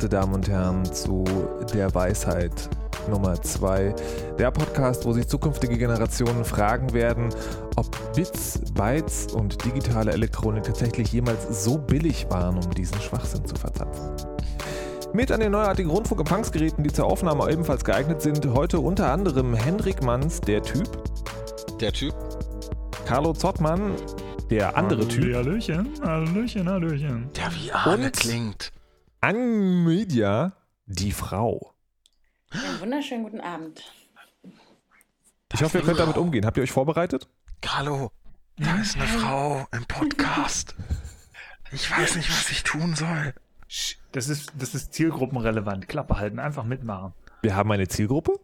Verehrte Damen und Herren, zu der Weisheit Nummer 2. Der Podcast, wo sich zukünftige Generationen fragen werden, ob Bits, Bytes und digitale Elektronik tatsächlich jemals so billig waren, um diesen Schwachsinn zu verzapfen. Mit an den neuartigen Rundfunk-Empfangsgeräten, die zur Aufnahme ebenfalls geeignet sind, heute unter anderem Hendrik Manns, der Typ. Der Typ. Carlo Zottmann, der andere Typ. Hallöchen, Hallöchen, Hallöchen. Der wie Arne Und- klingt. Anmedia, die Frau. Einen wunderschönen guten Abend. Ich hoffe, ihr könnt damit umgehen. Habt ihr euch vorbereitet? Carlo, da ist eine Frau im Podcast. Ich weiß nicht, was ich tun soll. Das ist, das ist zielgruppenrelevant. Klappe halten, einfach mitmachen. Wir haben eine Zielgruppe.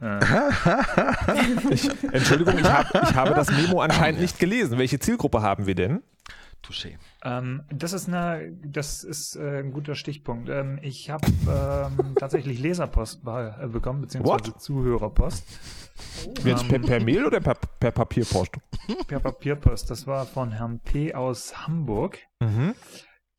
Äh, Ich, Entschuldigung, ich, hab, ich habe das Memo anscheinend nicht gelesen. Welche Zielgruppe haben wir denn? Touché. ähm, das ist eine, das ist äh, ein guter Stichpunkt. Ähm, ich habe ähm, tatsächlich Leserpost be äh, bekommen, beziehungsweise What? Zuhörerpost Jetzt per, per Mail oder per, per Papierpost? per Papierpost. Das war von Herrn P. aus Hamburg. Mhm.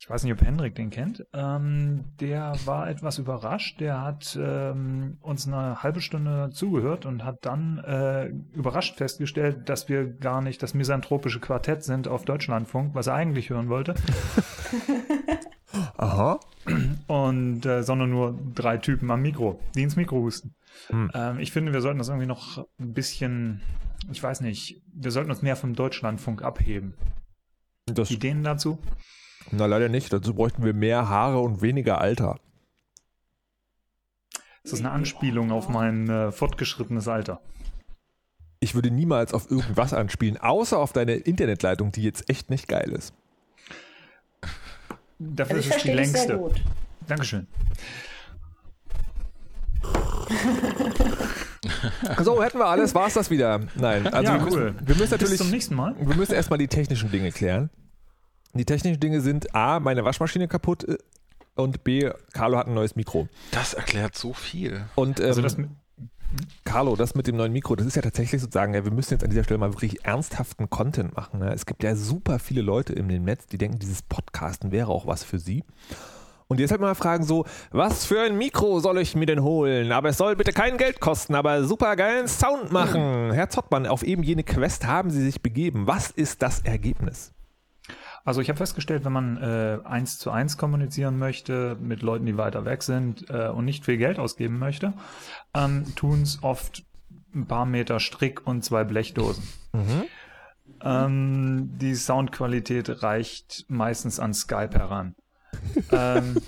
Ich weiß nicht, ob Hendrik den kennt. Ähm, der war etwas überrascht. Der hat ähm, uns eine halbe Stunde zugehört und hat dann äh, überrascht festgestellt, dass wir gar nicht das misanthropische Quartett sind auf Deutschlandfunk, was er eigentlich hören wollte, Aha. und äh, sondern nur drei Typen am Mikro, die ins Mikro husten. Hm. Ähm, ich finde, wir sollten das irgendwie noch ein bisschen, ich weiß nicht, wir sollten uns mehr vom Deutschlandfunk abheben. Das, Ideen dazu? Na, leider nicht. Dazu bräuchten wir mehr Haare und weniger Alter. Das ist eine Anspielung auf mein äh, fortgeschrittenes Alter. Ich würde niemals auf irgendwas anspielen, außer auf deine Internetleitung, die jetzt echt nicht geil ist. Dafür Also ist es die längste. gut. Dankeschön. So, hätten wir alles, war's das wieder. Nein, also Ja, wir, cool. müssen, wir müssen Bis natürlich. zum nächsten Mal. Wir müssen erstmal die technischen Dinge klären. Die technischen Dinge sind A, meine Waschmaschine kaputt äh, und B, Carlo hat ein neues Mikro. Das erklärt so viel. Und ähm, Also das Carlo, das mit dem neuen Mikro, das ist ja tatsächlich sozusagen, ja, wir müssen jetzt an dieser Stelle mal wirklich ernsthaften Content machen. Ne? Es gibt ja super viele Leute im Netz, die denken, dieses Podcasten wäre auch was für sie. Und jetzt halt mal fragen so, was für ein Mikro soll ich mir denn holen? Aber es soll bitte kein Geld kosten, aber super geilen Sound machen. Herr Zottmann, auf eben jene Quest haben Sie sich begeben. Was ist das Ergebnis? Also ich habe festgestellt, wenn man äh, eins zu eins kommunizieren möchte mit Leuten, die weiter weg sind äh, und nicht viel Geld ausgeben möchte, ähm, tun es oft ein paar Meter Strick und zwei Blechdosen. Ähm, die Soundqualität reicht meistens an Skype heran. ähm,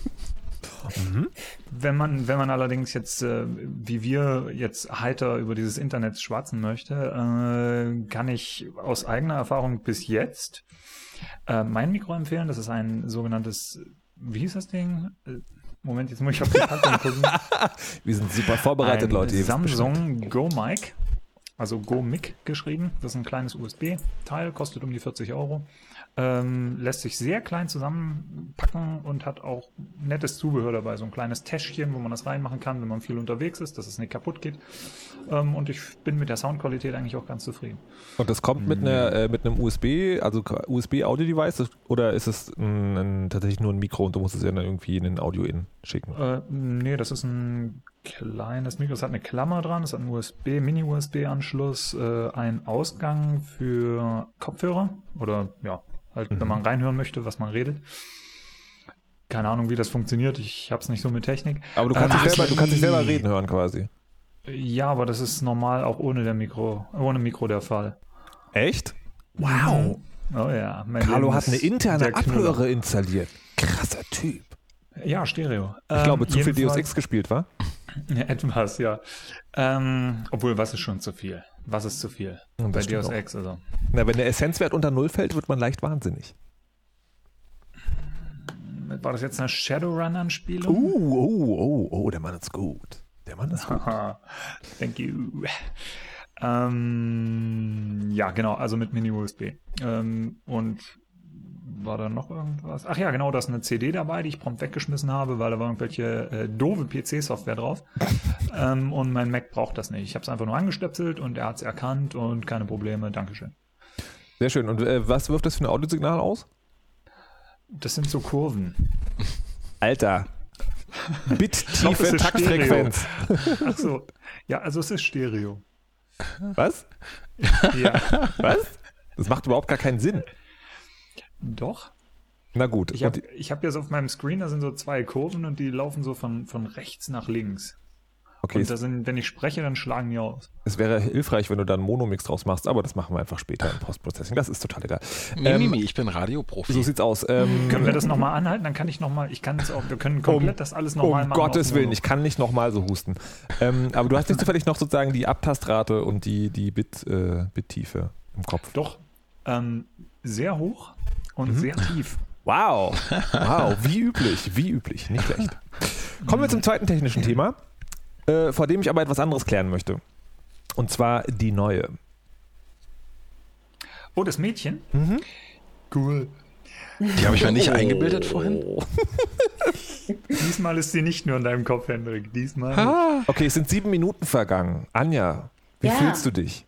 Wenn man, wenn man allerdings jetzt, äh, wie wir jetzt heiter über dieses Internet schwatzen möchte, äh, kann ich aus eigener Erfahrung bis jetzt äh, mein Mikro empfehlen. Das ist ein sogenanntes, wie hieß das Ding? Äh, Moment, jetzt muss ich auf die Packung gucken. Wir sind super vorbereitet, ein Leute. Samsung Go Mic, also Go Mic geschrieben. Das ist ein kleines USB-Teil, kostet um die 40 Euro. Ähm, lässt sich sehr klein zusammenpacken und hat auch nettes Zubehör dabei. So ein kleines Täschchen, wo man das reinmachen kann, wenn man viel unterwegs ist, dass es nicht kaputt geht. Ähm, und ich bin mit der Soundqualität eigentlich auch ganz zufrieden. Und das kommt mit, einer, äh, mit einem USB, also USB-Audio-Device oder ist es ein, ein, tatsächlich nur ein Mikro und du musst es ja dann irgendwie in ein Audio-In schicken? Äh, nee, das ist ein kleines Mikro. Es hat eine Klammer dran, es hat einen USB, Mini-USB-Anschluss, äh, einen Ausgang für Kopfhörer oder ja, halt, wenn man reinhören möchte, was man redet. Keine Ahnung, wie das funktioniert. Ich hab's nicht so mit Technik. Aber du kannst, Ähm, dich selber, du kannst dich selber reden hören quasi. Ja, aber das ist normal auch ohne der Mikro, ohne Mikro der Fall. Echt? Wow. Oh ja. Carlo hat eine interne. Abhöre installiert. Krasser Typ. Ja, Stereo. Ich glaube, zu viel Deus Ex gespielt, war? Ja, etwas, ja. Ähm, obwohl, was ist schon zu viel? Was ist zu viel? Und Bei Deus. Ex, also. Na, wenn der Essenzwert unter Null fällt, wird man leicht wahnsinnig. War das jetzt eine Shadowrun-Anspielung? Uh, oh, oh, oh, der Mann ist gut. Der Mann ist gut. Thank you. Ähm, ja, genau, also mit Mini-USB. Ähm, und war da noch irgendwas? Ach ja, genau, da ist eine CD dabei, die ich prompt weggeschmissen habe, weil da war irgendwelche äh, doofe PC-Software drauf. ähm, und mein Mac braucht das nicht. Ich habe es einfach nur angestöpselt und er hat es erkannt und keine Probleme. Dankeschön. Sehr schön. Und äh, was wirft das für ein Audiosignal aus? Das sind so Kurven. Alter. Bit-tiefe Taktfrequenz. Ach so. Ja, also es ist Stereo. Was? Ja. Was? Das macht überhaupt gar keinen Sinn. Doch. Na gut. Ich habe hab jetzt auf meinem Screen, da sind so zwei Kurven und die laufen so von, von rechts nach links. okay, Und da sind, wenn ich spreche, dann schlagen die aus. es wäre hilfreich, wenn du da einen Monomix draus machst, aber das machen wir einfach später im Postprocessing. Das ist total egal. Mimi, Ähm, Mimi, ich bin Radioprofi. So sieht's aus. Ähm, Können wir das nochmal anhalten? Dann kann ich nochmal, ich kann es auch, wir können komplett das alles nochmal um machen. Gottes auf Willen, ich kann nicht nochmal so husten. Ähm, aber du hast nicht zufällig noch sozusagen die Abtastrate und die, die Bit, äh, Bit-Tiefe im Kopf. Doch. Ähm, sehr hoch und Mhm. sehr tief. Wow. Wow, wie üblich, wie üblich, nicht schlecht. Kommen wir zum zweiten technischen Thema, äh, vor dem ich aber etwas anderes klären möchte. Und zwar die neue. Oh, das Mädchen? Mhm. Cool. Die habe ich mir nicht eingebildet vorhin. Diesmal ist sie nicht nur in deinem Kopf, Hendrik. Diesmal. Okay, es sind sieben Minuten vergangen. Anja, wie Ja. fühlst du dich?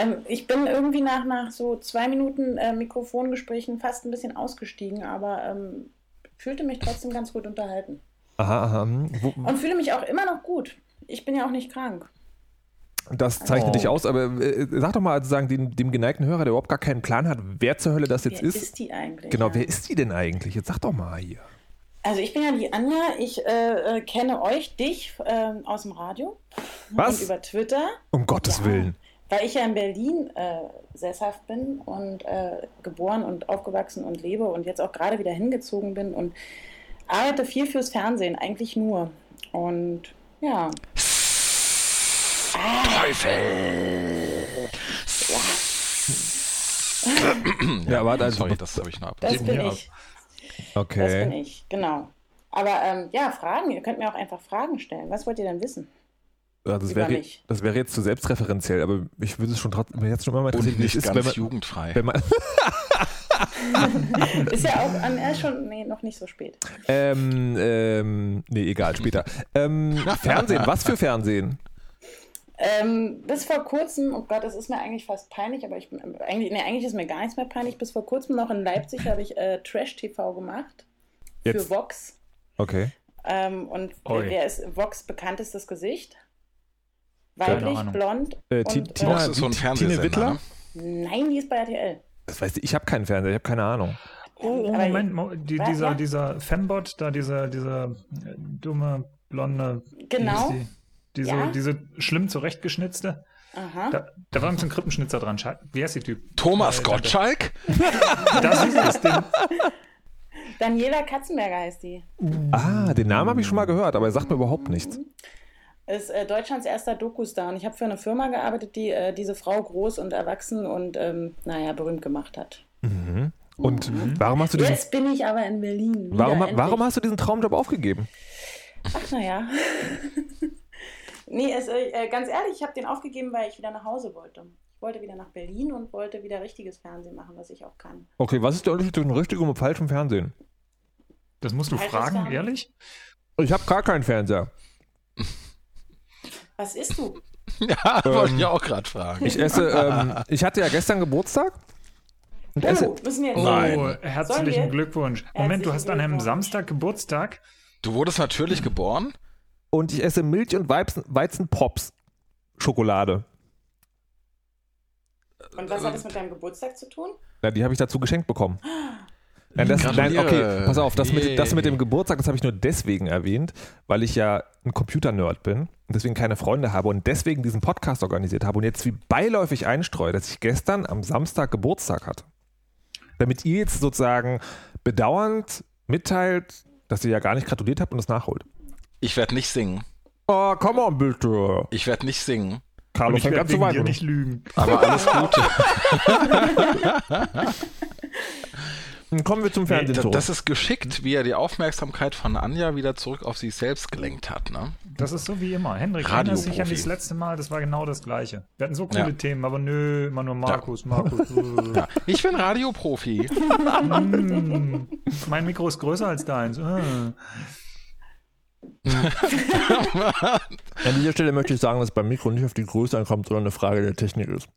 Ähm, ich bin irgendwie nach, nach so zwei Minuten äh, Mikrofongesprächen fast ein bisschen ausgestiegen, aber ähm, fühlte mich trotzdem ganz gut unterhalten. Aha, aha. hm. Wo, Und fühle mich auch immer noch gut. Ich bin ja auch nicht krank. das zeichnet Oh. dich aus, aber äh, sag doch mal sozusagen dem, dem geneigten Hörer, der überhaupt gar keinen Plan hat, wer zur Hölle das jetzt Wer ist. ist die eigentlich? Genau, Ja. wer ist die denn eigentlich? Jetzt sag doch mal hier. Also ich bin ja die Anja, ich äh, äh, kenne euch, dich äh, aus dem Radio Was? und über Twitter, Um Gottes Ja. Willen. Weil ich ja in Berlin äh, sesshaft bin und äh, geboren und aufgewachsen und lebe und jetzt auch gerade wieder hingezogen bin und arbeite viel fürs Fernsehen, eigentlich nur. Und ja, Teufel! Ja, warte, also- Sorry, das habe ich noch ab. das bin Ja. ich. Das bin Okay. ich, genau. Aber ähm, ja, Fragen, ihr könnt mir auch einfach Fragen stellen. Was wollt ihr denn wissen? Ja, das, wäre, das wäre jetzt zu selbstreferenziell, aber ich würde es schon trotzdem, jetzt schon mal Und interessieren, es nicht ist, wenn ganz man, jugendfrei. wenn man Ist ja auch an, er ist schon nee, noch nicht so spät. ähm, ähm, nee, egal, später. ähm, Fernsehen, was für Fernsehen? Ähm, bis vor kurzem, oh Gott, das ist mir eigentlich fast peinlich, aber ich bin eigentlich, nee, eigentlich ist mir gar nichts mehr peinlich. Bis vor kurzem noch in Leipzig habe ich äh, Trash-TV gemacht für Jetzt. Vox. Okay. Ähm, und Oi. wer ist Vox bekanntestes Gesicht? Weiblich, blond. Äh, und, Tina- so ein Tine Wittler? ne? Nein, die ist bei RTL. Das weiß ich, ich habe keinen Fernseher, ich habe keine Ahnung. Oh, oh Moment, Mo- die, Was, dieser, ja? dieser Fembot, da dieser, dieser äh, dumme, blonde. Genau. Die? Diese, Ja? diese schlimm zurechtgeschnitzte. Aha. Da, da war so ein Krippenschnitzer dran. Wie heißt die Typ? Thomas Äh, Gottschalk? Das ist es. Den, Daniela Katzenberger heißt die. Ah, den Namen habe ich schon mal gehört, aber er sagt mir überhaupt nichts. Ist äh, Deutschlands erster Dokustar. Und ich habe für eine Firma gearbeitet, die äh, diese Frau groß und erwachsen und, ähm, naja, berühmt gemacht hat. Mhm. Und warum hast du diesen, Jetzt bin ich aber in Berlin. Warum, warum hast du diesen Traumjob aufgegeben? Ach, naja. nee, es, äh, ganz ehrlich, ich habe den aufgegeben, weil ich wieder nach Hause wollte. Ich wollte wieder nach Berlin und wollte wieder richtiges Fernsehen machen, was ich auch kann. Okay, was ist der Unterschied zwischen richtigem und falschem Fernsehen? das musst du das fragen, Fernsehen. ehrlich? Ich habe gar keinen Fernseher. Was isst du? Ja, wollte ich auch gerade fragen. Ich esse, ähm, ich hatte ja gestern Geburtstag. Und esse, Oh, müssen wir jetzt Nein. Oh, herzlichen wir? Glückwunsch. Moment, du hast an einem. Samstag Geburtstag. Du wurdest natürlich geboren? und ich esse Milch und Weizen, Weizenpops. Schokolade. Und was hat das mit deinem Geburtstag zu tun? Ja, die habe ich dazu geschenkt bekommen. Nein, das, nein, okay, pass auf, das mit, das mit dem. Geburtstag, das habe ich nur deswegen erwähnt, weil ich ja ein Computer-Nerd bin und deswegen keine Freunde habe und deswegen diesen Podcast organisiert habe und jetzt wie beiläufig einstreue, dass ich gestern am Samstag Geburtstag hatte. Damit ihr jetzt sozusagen bedauernd mitteilt, dass ihr ja gar nicht gratuliert habt und das nachholt. Ich werde nicht singen. Oh, come on, bitte. Ich werde nicht singen. Carlo ich fängt werde an zu weinen. nicht lügen. Aber alles Gute. Dann Kommen wir zum Fernsehen zurück. Das ist geschickt, wie er die Aufmerksamkeit von Anja wieder zurück auf sich selbst gelenkt hat. Ne? Das ist so wie immer. Hendrik, Radioprofi. erinnerst dich an das letzte Mal, das war genau das Gleiche. Wir hatten so coole Ja. Themen, aber nö, immer nur Markus, Markus. äh. Ja, ich bin Radioprofi. Mm, mein Mikro ist größer als deins. äh. An dieser Stelle möchte ich sagen, dass beim Mikro nicht auf die Größe ankommt, sondern eine Frage der Technik ist.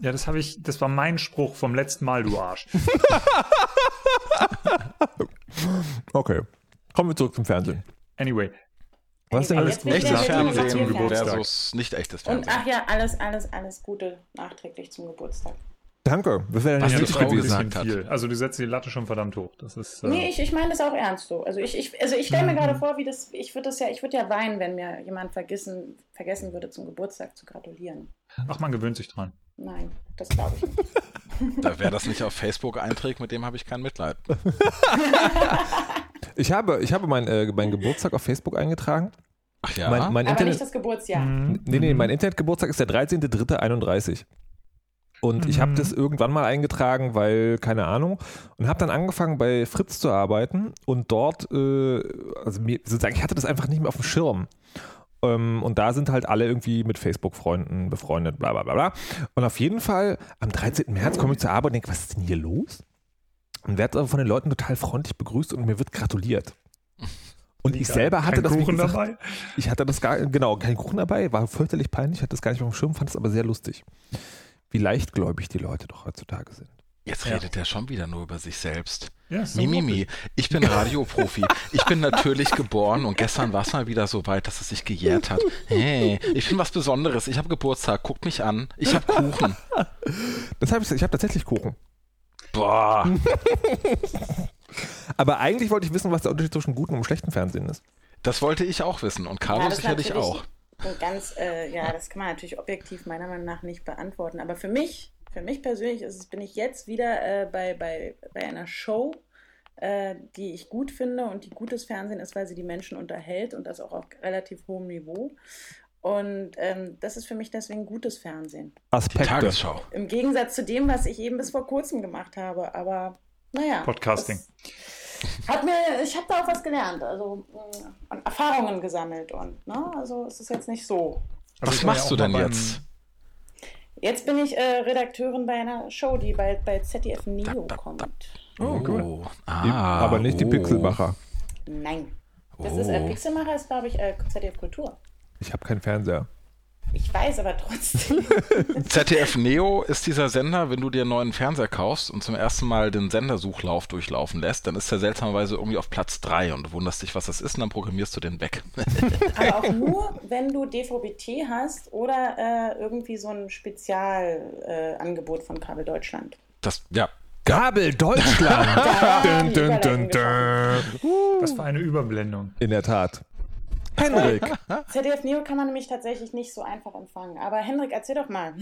Ja, das habe ich, das war mein Spruch vom letzten Mal, du Arsch. Okay. Kommen wir zurück zum Fernsehen. Anyway, Was ist denn alles ich Echtes Fernsehen Geburtstag. versus nicht echtes Und Fernsehen. ach ja, alles, alles, alles Gute nachträglich zum Geburtstag. Danke. Das wäre Was ja die nicht Frau gesagt hat. viel. Also du setzt die Latte schon verdammt hoch. Das ist. Äh, Nee, ich, ich meine das auch ernst so. Also ich, ich, also ich stelle mir gerade vor, wie das, ich würde das ja, ich würde ja weinen, wenn mir jemand vergessen, vergessen würde, zum Geburtstag zu gratulieren. ach, man gewöhnt sich dran. Nein, das glaube ich nicht. Da, wer das nicht auf Facebook einträgt, mit dem habe ich kein Mitleid. Ich habe, ich habe meinen äh, meinen Geburtstag auf Facebook eingetragen. Ach ja? Mein, mein Aber nicht Internet, das Geburtsjahr. Mhm. nee, nee, mein Internetgeburtstag ist der 13.03.31. Und ich habe Mhm. das irgendwann mal eingetragen, weil, keine Ahnung, und habe dann angefangen bei Fritz zu arbeiten und dort, äh, also mir, sozusagen, ich hatte das einfach nicht mehr auf dem Schirm. Ähm, und da sind halt alle irgendwie mit Facebook-Freunden befreundet, bla bla bla bla. Und auf jeden Fall, am 13. März komme ich zur Arbeit und denke, was ist denn hier los? Und werde aber von den Leuten total freundlich begrüßt und mir wird gratuliert. Und ich selber hatte Kein das, Kuchen gesagt, dabei. ich hatte das gar, genau, kein Kuchen dabei, war fürchterlich peinlich, hatte das gar nicht auf dem Schirm, fand es aber sehr lustig. Wie leichtgläubig die Leute doch heutzutage sind. Jetzt Ja. redet er schon wieder nur über sich selbst. Ja, so Mimimi, ich bin Radioprofi. Ich bin natürlich geboren und gestern war es mal wieder so weit, dass es sich gejährt hat. Hey, ich bin was Besonderes. Ich habe Geburtstag. Guckt mich an. Ich habe Kuchen. Das hab ich ich habe tatsächlich Kuchen. Boah. Aber eigentlich wollte ich wissen, was der Unterschied zwischen gutem und schlechten Fernsehen ist. Das wollte ich auch wissen und Carlo Ja, sicherlich auch. Ganz, äh, ja, das kann man natürlich objektiv meiner Meinung nach nicht beantworten. Aber für mich, für mich persönlich ist es, bin ich jetzt wieder äh, bei, bei, bei einer Show, äh, die ich gut finde und die gutes Fernsehen ist, weil sie die Menschen unterhält und das auch auf relativ hohem Niveau. Und ähm, das ist für mich deswegen gutes Fernsehen. Die Aspekte. Tagesschau. Im Gegensatz zu dem, was ich eben bis vor kurzem gemacht habe. Aber naja. Podcasting. Hat mir, ich habe da auch was gelernt, also Erfahrungen gesammelt und ne, also es ist jetzt nicht so. Also Was ja machst auch du denn jetzt? Jetzt bin ich äh, Redakteurin bei einer Show, die bald bei ZDF Neo kommt. Oh, gut. Oh. Die, Ah, aber nicht die oh. Pixelmacher. Nein. Das Oh. ist äh, Pixelmacher ist, glaube ich, äh, ZDF Kultur. Ich habe keinen Fernseher. Ich weiß aber trotzdem. ZDF Neo ist dieser Sender, wenn du dir einen neuen Fernseher kaufst und zum ersten Mal den Sendersuchlauf durchlaufen lässt, dann ist der seltsamerweise irgendwie auf Platz 3 und du wunderst dich, was das ist und dann programmierst du den weg. aber auch nur, wenn du DVB-T hast oder äh, irgendwie so ein Spezialangebot äh, von Kabel Deutschland. Das, ja, Gabel Deutschland! Dun, dun, dun, dun. Was für eine Überblendung. In der Tat. Henrik, ZDF Neo kann man nämlich tatsächlich nicht so einfach empfangen. Aber Henrik, erzähl doch mal.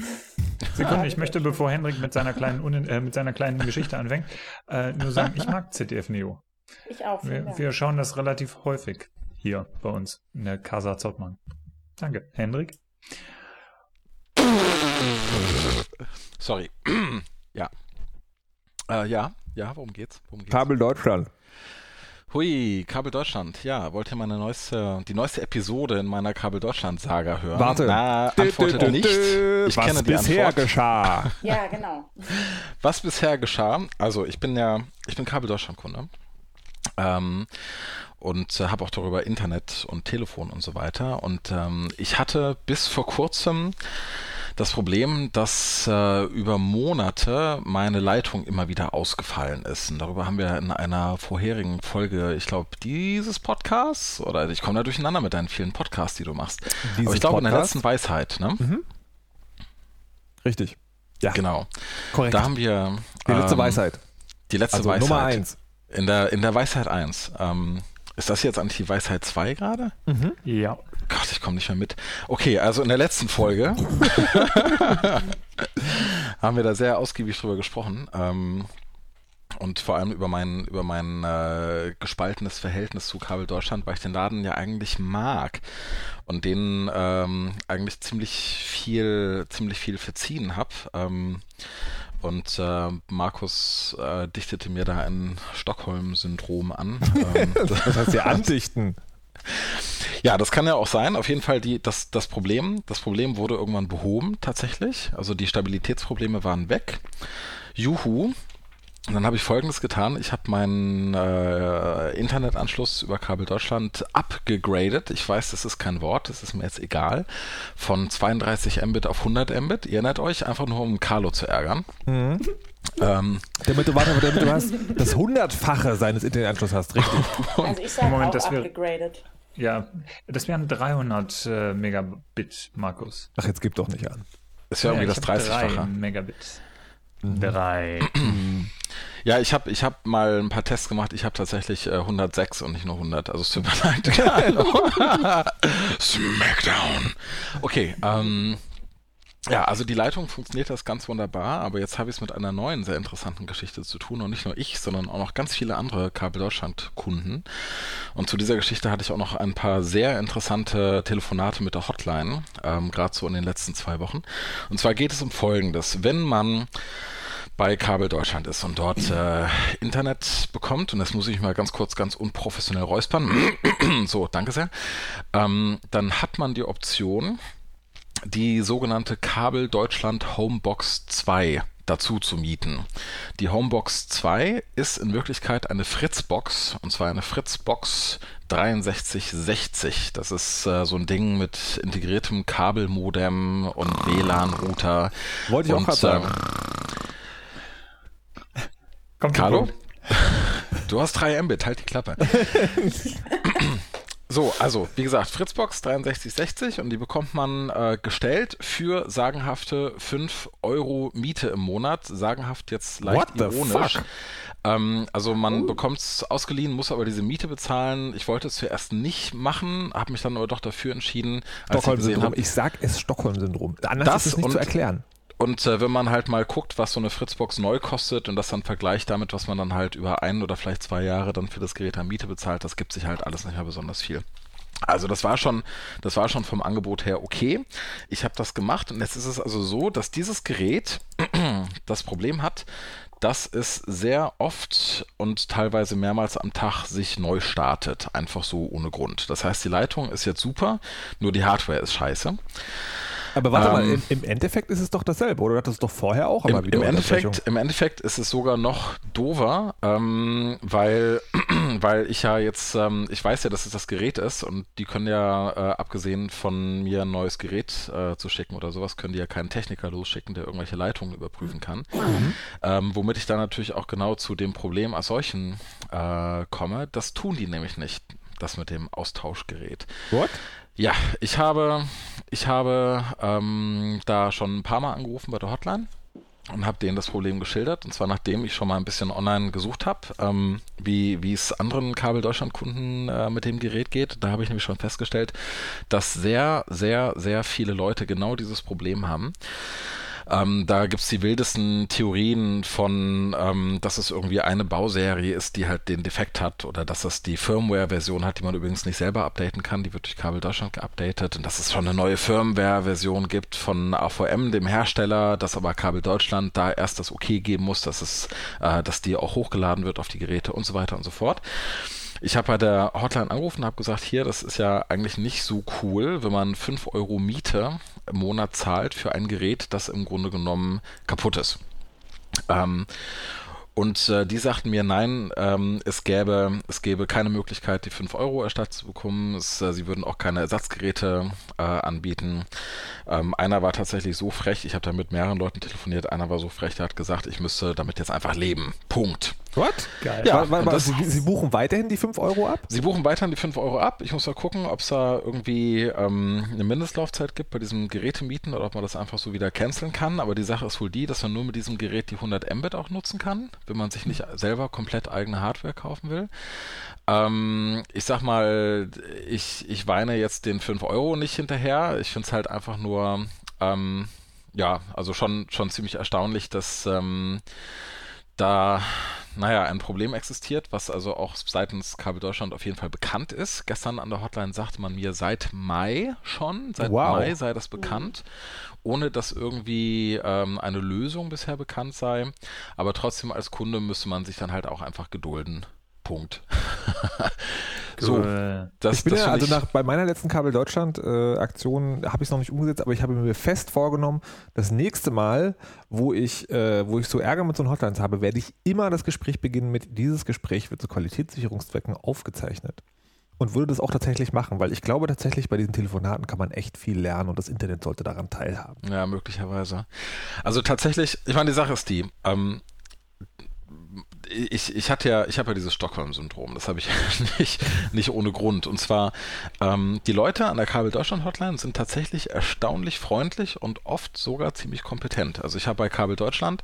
Sekunde, ich möchte, bevor Henrik mit seiner kleinen, Unin- äh, mit seiner kleinen Geschichte anfängt, äh, nur sagen, ich mag ZDF Neo. Ich auch. Wir, wir schauen das relativ häufig hier bei uns in der Casa Zottmann. Danke. Henrik? sorry. ja. Äh, ja, ja, worum geht's? Worum geht's? Kabel Deutschland. Hui, Kabel Deutschland. Ja, wollt ihr meine neueste, die neueste Episode in meiner Kabel Deutschland Saga hören? Warte. Na, antwortet Dü, dü, dü, nicht. Ich Was bisher Antwort. geschah. Ja, genau. Was bisher geschah, also ich bin ja, ich bin Kabel Deutschland Kunde. Ähm, und äh, habe auch darüber Internet und Telefon und so weiter. Und ähm, ich hatte bis vor kurzem das Problem, dass äh, über Monate meine Leitung immer wieder ausgefallen ist. Und darüber haben wir in einer vorherigen Folge, ich glaube, dieses Podcasts, oder ich komme da durcheinander mit deinen vielen Podcasts, die du machst. Aber Dieses ich glaube, in der Podcast? letzten Weisheit, ne? Richtig. Ja, Genau. korrekt. Da haben wir. die letzte ähm, Weisheit. Die letzte Also Weisheit. Nummer eins. In der, in der Weisheit 1. Ähm, ist das jetzt eigentlich die Weisheit 2 gerade? Ja. Gott, ich komme nicht mehr mit. Okay, also in der letzten Folge haben wir da sehr ausgiebig drüber gesprochen. Ähm, und vor allem über mein, über mein äh, gespaltenes Verhältnis zu Kabel Deutschland, weil ich den Laden ja eigentlich mag und denen ähm, eigentlich ziemlich viel, ziemlich viel verziehen habe. Ähm, und äh, Markus äh, dichtete mir da ein Stockholm-Syndrom an. ähm, Das heißt, wir andichten. ja, das kann ja auch sein. Auf jeden Fall die, das, das Problem, das Problem wurde irgendwann behoben tatsächlich. Also die Stabilitätsprobleme waren weg. Juhu. Und dann habe ich Folgendes getan. Ich habe meinen äh, Internetanschluss über Kabel Deutschland abgegradet. Ich weiß, das ist kein Wort, das ist mir jetzt egal. Von 32 Mbit auf 100 Mbit. Ihr erinnert euch, einfach nur um Carlo zu ärgern. Ähm, damit du, warte, damit du hast das hundertfache seines Internetanschlusses hast, richtig. Also ich sage auch das upgraded. Ja, das wären 300 äh, Megabit, Markus. Ach, jetzt gib doch nicht an. Ist ja, ja irgendwie das 30-fache. Megabit. Mhm. Drei. Ja, ich habe ich hab mal ein paar Tests gemacht. Ich habe tatsächlich äh, 106 und nicht nur 100. Also es tut mir leid. Smackdown. Okay, ähm, ja, also die Leitung funktioniert das ganz wunderbar, aber jetzt habe ich es mit einer neuen, sehr interessanten Geschichte zu tun und nicht nur ich, sondern auch noch ganz viele andere Kabel Deutschland Kunden. Und zu dieser Geschichte hatte ich auch noch ein paar sehr interessante Telefonate mit der Hotline, ähm, gerade so in den letzten zwei Wochen. Und zwar geht es um Folgendes. Wenn man bei Kabel Deutschland ist und dort äh, Internet bekommt, und das muss ich mal ganz kurz, ganz unprofessionell räuspern, so, danke sehr, ähm, dann hat man die Option, die sogenannte Kabel Deutschland Homebox 2 dazu zu mieten. Die Homebox 2 ist in Wirklichkeit eine Fritzbox und zwar eine Fritzbox 6360. Das ist äh, so ein Ding mit integriertem Kabelmodem und WLAN-Router. Wollte ich und, auch gerade sagen. Äh, Kommt Carlo? Du hast 3 Mbit, halt die Klappe. So, also wie gesagt, Fritzbox 6360 und die bekommt man äh, gestellt für sagenhafte 5 Euro Miete im Monat. Sagenhaft jetzt leicht What ironisch. Ähm, also man oh. bekommt es ausgeliehen, muss aber diese Miete bezahlen. Ich wollte es zuerst nicht machen, habe mich dann aber doch dafür entschieden. Stockholm-Syndrom. Ich, ich sag es Stockholm-Syndrom. Anders das ist es nicht zu erklären. Und äh, wenn man halt mal guckt, was so eine Fritzbox neu kostet und das dann vergleicht damit, was man dann halt über ein oder vielleicht zwei Jahre dann für das Gerät an Miete bezahlt, das gibt sich halt alles nicht mehr besonders viel. Also das war schon, das war schon vom Angebot her okay. Ich habe das gemacht und jetzt ist es also so, dass dieses Gerät das Problem hat, dass es sehr oft und teilweise mehrmals am Tag sich neu startet, einfach so ohne Grund. Das heißt, die Leitung ist jetzt super, nur die Hardware ist scheiße. Aber warte ähm, mal, im, im, Endeffekt ist es doch dasselbe, oder? Das ist doch vorher auch immer im, wieder im Endeffekt, Im Endeffekt ist es sogar noch dover, ähm, weil, weil ich ja jetzt, ähm, ich weiß ja, dass es das Gerät ist und die können ja, äh, abgesehen von mir ein neues Gerät äh, zu schicken oder sowas, können die ja keinen Techniker losschicken, der irgendwelche Leitungen überprüfen kann. Mhm. Ähm, womit ich dann natürlich auch genau zu dem Problem als solchen äh, komme. Das tun die nämlich nicht, das mit dem Austauschgerät. What? Ja, ich habe, ich habe ähm, da schon ein paar Mal angerufen bei der Hotline und habe denen das Problem geschildert. Und zwar nachdem ich schon mal ein bisschen online gesucht habe, ähm, wie, wie es anderen Kabel Deutschland Kunden äh, mit dem Gerät geht. Da habe ich nämlich schon festgestellt, dass sehr, sehr, sehr viele Leute genau dieses Problem haben. Ähm, da gibt's die wildesten Theorien von, ähm, dass es irgendwie eine Bauserie ist, die halt den Defekt hat oder dass es die Firmware-Version hat, die man übrigens nicht selber updaten kann. Die wird durch Kabel Deutschland geupdatet und dass es schon eine neue Firmware-Version gibt von AVM, dem Hersteller, dass aber Kabel Deutschland da erst das Okay geben muss, dass es, äh, dass die auch hochgeladen wird auf die Geräte und so weiter und so fort. Ich habe bei der Hotline angerufen und habe gesagt, hier, das ist ja eigentlich nicht so cool, wenn man 5 Euro Miete im Monat zahlt für ein Gerät, das im Grunde genommen kaputt ist. Ähm, und äh, die sagten mir, nein, ähm, es gäbe, es gäbe keine Möglichkeit, die 5 Euro erstattet zu bekommen. Es, äh, sie würden auch keine Ersatzgeräte äh, anbieten. Ähm, einer war tatsächlich so frech, ich habe da mit mehreren Leuten telefoniert, einer war so frech, der hat gesagt, ich müsste damit jetzt einfach leben. Punkt. What? Geil. Ja, war, war, war, Sie, Sie, buchen weiterhin die 5 Euro ab? Sie buchen weiterhin die 5 Euro ab. Ich muss mal gucken, ob es da irgendwie ähm, eine Mindestlaufzeit gibt bei diesem Gerätemieten oder ob man das einfach so wieder canceln kann. Aber die Sache ist wohl die, dass man nur mit diesem Gerät die 100 Mbit auch nutzen kann, wenn man sich nicht selber komplett eigene Hardware kaufen will. Ähm, ich sag mal, ich, ich weine jetzt den 5 Euro nicht hinterher. Ich finde es halt einfach nur, ähm, ja, also schon, schon ziemlich erstaunlich, dass ähm, da naja, ein Problem existiert, was also auch seitens Kabel Deutschland auf jeden Fall bekannt ist. Gestern an der Hotline sagte man mir seit Mai schon, seit wow. Mai sei das bekannt, ohne dass irgendwie ähm, eine Lösung bisher bekannt sei. Aber trotzdem als Kunde müsste man sich dann halt auch einfach gedulden. Punkt. so, das, ich bin das ja, also nach, bei meiner letzten Kabel Deutschland äh, Aktion habe ich es noch nicht umgesetzt, aber ich habe mir fest vorgenommen, das nächste Mal, wo ich, äh, wo ich so Ärger mit so Hotlines habe, werde ich immer das Gespräch beginnen mit dieses Gespräch wird zu Qualitätssicherungszwecken aufgezeichnet. Und würde das auch tatsächlich machen, weil ich glaube tatsächlich, bei diesen Telefonaten kann man echt viel lernen und das Internet sollte daran teilhaben. Ja, möglicherweise. Also tatsächlich, ich meine, die Sache ist die, ähm, ich, ich hatte ja, ich habe ja dieses Stockholm-Syndrom, das habe ich nicht, nicht ohne Grund. Und zwar, ähm, die Leute an der Kabel Deutschland Hotline sind tatsächlich erstaunlich freundlich und oft sogar ziemlich kompetent. Also ich habe bei Kabel Deutschland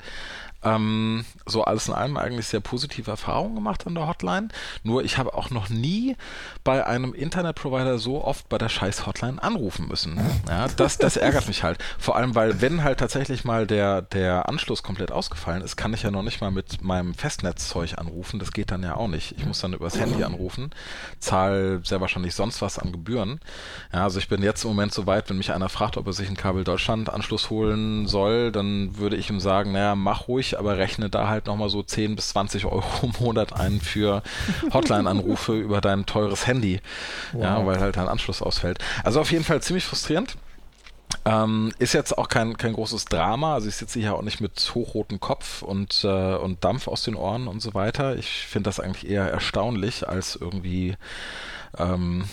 ähm, so alles in allem eigentlich sehr positive Erfahrungen gemacht an der Hotline. Nur ich habe auch noch nie bei einem Internetprovider so oft bei der scheiß Hotline anrufen müssen. Ja, das, das ärgert mich halt. Vor allem, weil wenn halt tatsächlich mal der, der Anschluss komplett ausgefallen ist, kann ich ja noch nicht mal mit meinem Festnetzzeug anrufen. Das geht dann ja auch nicht. Ich muss dann übers Handy anrufen, zahle sehr wahrscheinlich sonst was an Gebühren. Ja, also ich bin jetzt im Moment so weit, wenn mich einer fragt, ob er sich einen Kabel Deutschland Anschluss holen soll, dann würde ich ihm sagen, naja, mach ruhig aber rechne da halt nochmal so 10 bis 20 Euro im Monat ein für Hotline-Anrufe über dein teures Handy. Wow. Ja, weil halt dein Anschluss ausfällt. Also auf jeden Fall ziemlich frustrierend. Ähm, ist jetzt auch kein, kein großes Drama. Also ich sitze hier auch nicht mit hochrotem Kopf und, äh, und Dampf aus den Ohren und so weiter. Ich finde das eigentlich eher erstaunlich als irgendwie ähm,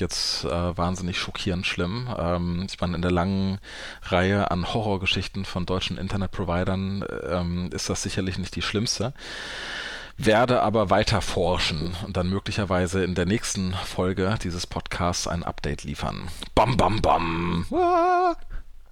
jetzt äh, wahnsinnig schockierend schlimm. Ähm, ich meine, in der langen Reihe an Horrorgeschichten von deutschen Internetprovidern ähm, ist das sicherlich nicht die schlimmste werde aber weiter forschen und dann möglicherweise in der nächsten Folge dieses Podcasts ein Update liefern. Bam, bam, bam. Ah.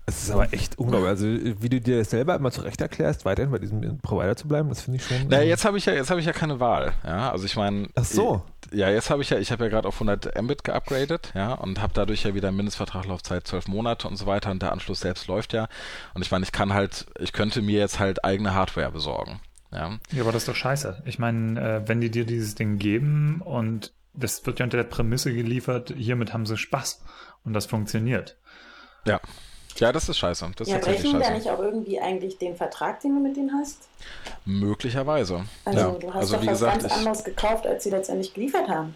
Es ist aber echt unglaublich. Also, wie du dir das selber immer zurecht erklärst, weiterhin bei diesem Provider zu bleiben, das finde ich schon. Naja, jetzt habe ich ja, jetzt habe ich ja keine Wahl. Ja, also ich meine. Ach so. Ja, jetzt habe ich ja, ich habe ja gerade auf 100 Mbit geupgradet, ja, und habe dadurch ja wieder Mindestvertraglaufzeit 12 Monate und so weiter und der Anschluss selbst läuft ja. Und ich meine, ich kann halt, ich könnte mir jetzt halt eigene Hardware besorgen. Ja, ja aber das ist doch scheiße. Ich meine, äh, wenn die dir dieses Ding geben und das wird ja unter der Prämisse geliefert, hiermit haben sie Spaß und das funktioniert. Ja. Ja, das ist scheiße. Das ja, brechen da nicht auch irgendwie eigentlich den Vertrag, den du mit denen hast? Möglicherweise. Also ja. du hast also, doch was gesagt, ganz anderes gekauft, als sie letztendlich geliefert haben.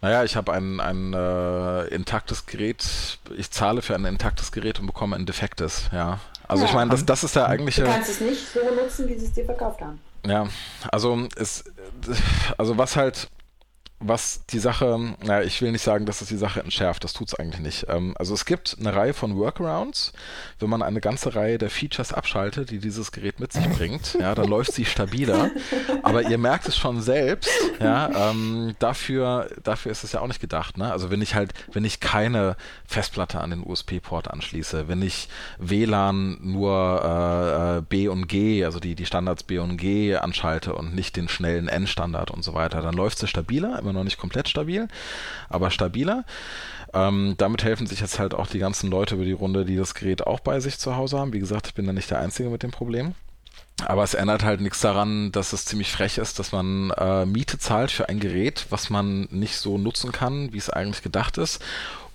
Naja, ich habe ein, ein äh, intaktes Gerät, ich zahle für ein intaktes Gerät und bekomme ein defektes, ja. Also ja. ich meine, das, das ist der eigentliche... Du kannst es nicht so nutzen, wie sie es dir verkauft haben. Ja, also es, also was halt was die Sache, naja, ich will nicht sagen, dass es die Sache entschärft, das tut es eigentlich nicht. Ähm, also es gibt eine Reihe von Workarounds, wenn man eine ganze Reihe der Features abschaltet, die dieses Gerät mit sich bringt, ja, dann läuft sie stabiler. Aber ihr merkt es schon selbst, ja, ähm, dafür, dafür ist es ja auch nicht gedacht. Ne? Also wenn ich halt, wenn ich keine Festplatte an den USB-Port anschließe, wenn ich WLAN nur äh, B und G, also die, die Standards B und G anschalte und nicht den schnellen N-Standard und so weiter, dann läuft es stabiler, immer noch nicht komplett stabil, aber stabiler. Ähm, damit helfen sich jetzt halt auch die ganzen Leute über die Runde, die das Gerät auch bei sich zu Hause haben. Wie gesagt, ich bin da nicht der Einzige mit dem Problem. Aber es ändert halt nichts daran, dass es ziemlich frech ist, dass man äh, Miete zahlt für ein Gerät, was man nicht so nutzen kann, wie es eigentlich gedacht ist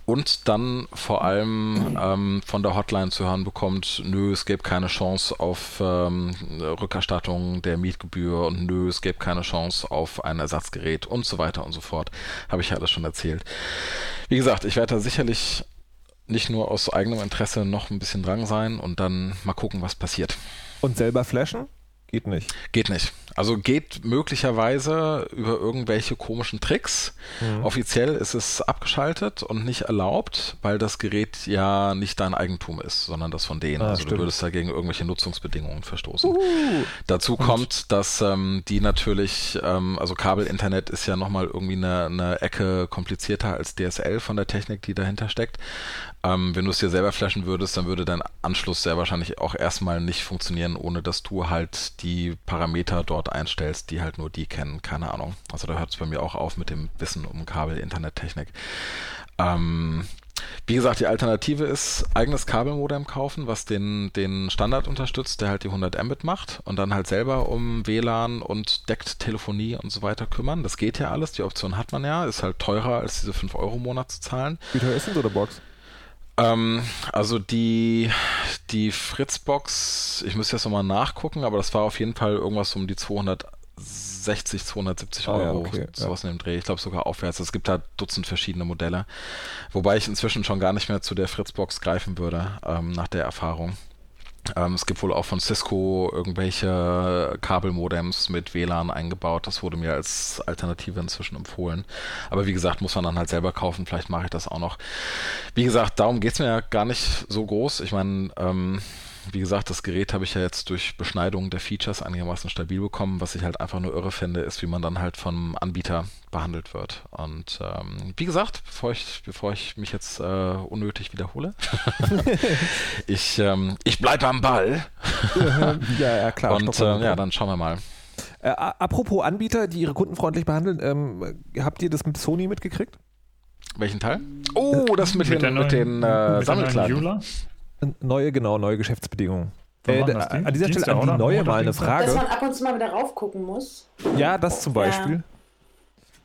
und dann vor allem ähm, von der Hotline zu hören bekommt, nö, es gäbe keine Chance auf ähm, Rückerstattung der Mietgebühr und nö, es gäbe keine Chance auf ein Ersatzgerät und so weiter und so fort. Habe ich ja alles schon erzählt. Wie gesagt, ich werde da sicherlich nicht nur aus eigenem Interesse noch ein bisschen dran sein und dann mal gucken, was passiert. Und selber flashen? Geht nicht. Geht nicht. Also geht möglicherweise über irgendwelche komischen Tricks. Mhm. Offiziell ist es abgeschaltet und nicht erlaubt, weil das Gerät ja nicht dein Eigentum ist, sondern das von denen. Ah, also stimmt. du würdest dagegen irgendwelche Nutzungsbedingungen verstoßen. Uh. Dazu kommt, dass ähm, die natürlich, ähm, also Kabelinternet ist ja nochmal irgendwie eine, eine Ecke komplizierter als DSL von der Technik, die dahinter steckt. Ähm, wenn du es dir selber flashen würdest, dann würde dein Anschluss sehr wahrscheinlich auch erstmal nicht funktionieren, ohne dass du halt die Parameter dort einstellst, die halt nur die kennen. Keine Ahnung. Also da hört es bei mir auch auf mit dem Wissen um Kabel, Internettechnik. Ähm, wie gesagt, die Alternative ist eigenes Kabelmodem kaufen, was den, den Standard unterstützt, der halt die 100 Mbit macht und dann halt selber um WLAN und deckt Telefonie und so weiter kümmern. Das geht ja alles, die Option hat man ja, ist halt teurer als diese 5 Euro im Monat zu zahlen. Wie teuer ist denn so eine Box? Ähm, also die, die Fritzbox, ich müsste jetzt nochmal nachgucken, aber das war auf jeden Fall irgendwas um die 260, 270 Euro, ah, ja, okay, sowas ja. in dem Dreh. Ich glaube sogar aufwärts. Es gibt da Dutzend verschiedene Modelle. Wobei ich inzwischen schon gar nicht mehr zu der Fritzbox greifen würde, ähm, nach der Erfahrung. Ähm, es gibt wohl auch von Cisco irgendwelche Kabelmodems mit WLAN eingebaut. Das wurde mir als Alternative inzwischen empfohlen. Aber wie gesagt, muss man dann halt selber kaufen. Vielleicht mache ich das auch noch. Wie gesagt, darum geht es mir ja gar nicht so groß. Ich meine, ähm, wie gesagt, das Gerät habe ich ja jetzt durch Beschneidung der Features einigermaßen stabil bekommen. Was ich halt einfach nur irre finde, ist, wie man dann halt vom Anbieter behandelt wird. Und ähm, wie gesagt, bevor ich, bevor ich mich jetzt äh, unnötig wiederhole, ich, ähm, ich bleibe am Ball. ja, ja, klar. Und äh, ja, dann schauen wir mal. Äh, apropos Anbieter, die ihre Kunden freundlich behandeln, ähm, habt ihr das mit Sony mitgekriegt? Welchen Teil? Oh, das mit, mit den, neuen, mit den äh, Sammelklagen. Neue, genau, neue Geschäftsbedingungen. Äh, an dieser Stelle an die neue mal eine Frage. Dass man ab und zu mal wieder raufgucken muss. Ja, das zum Beispiel. Ja.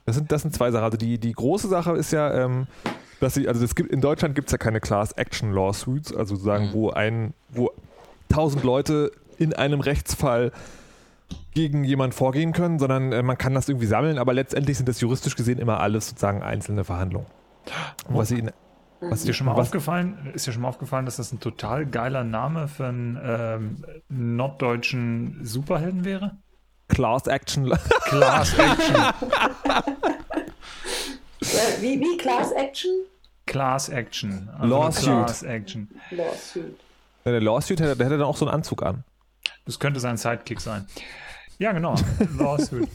Das, sind, das sind zwei Sachen. Also die, die große Sache ist ja, ähm, dass sie, also es gibt, in Deutschland gibt es ja keine Class Action Lawsuits, also sozusagen, mhm. wo ein, wo tausend Leute in einem Rechtsfall gegen jemanden vorgehen können, sondern äh, man kann das irgendwie sammeln, aber letztendlich sind das juristisch gesehen immer alles sozusagen einzelne Verhandlungen. Was sie was ist dir schon mal was? aufgefallen? Ist dir schon mal aufgefallen, dass das ein total geiler Name für einen ähm, norddeutschen Superhelden wäre? Class Action. Class Action. wie, wie Class Action? Class Action. Also Lawsuit. Class Action. Lawsuit. der Lawsuit hätte, der hätte dann auch so einen Anzug an. Das könnte sein Sidekick sein. Ja, genau. Lawsuit.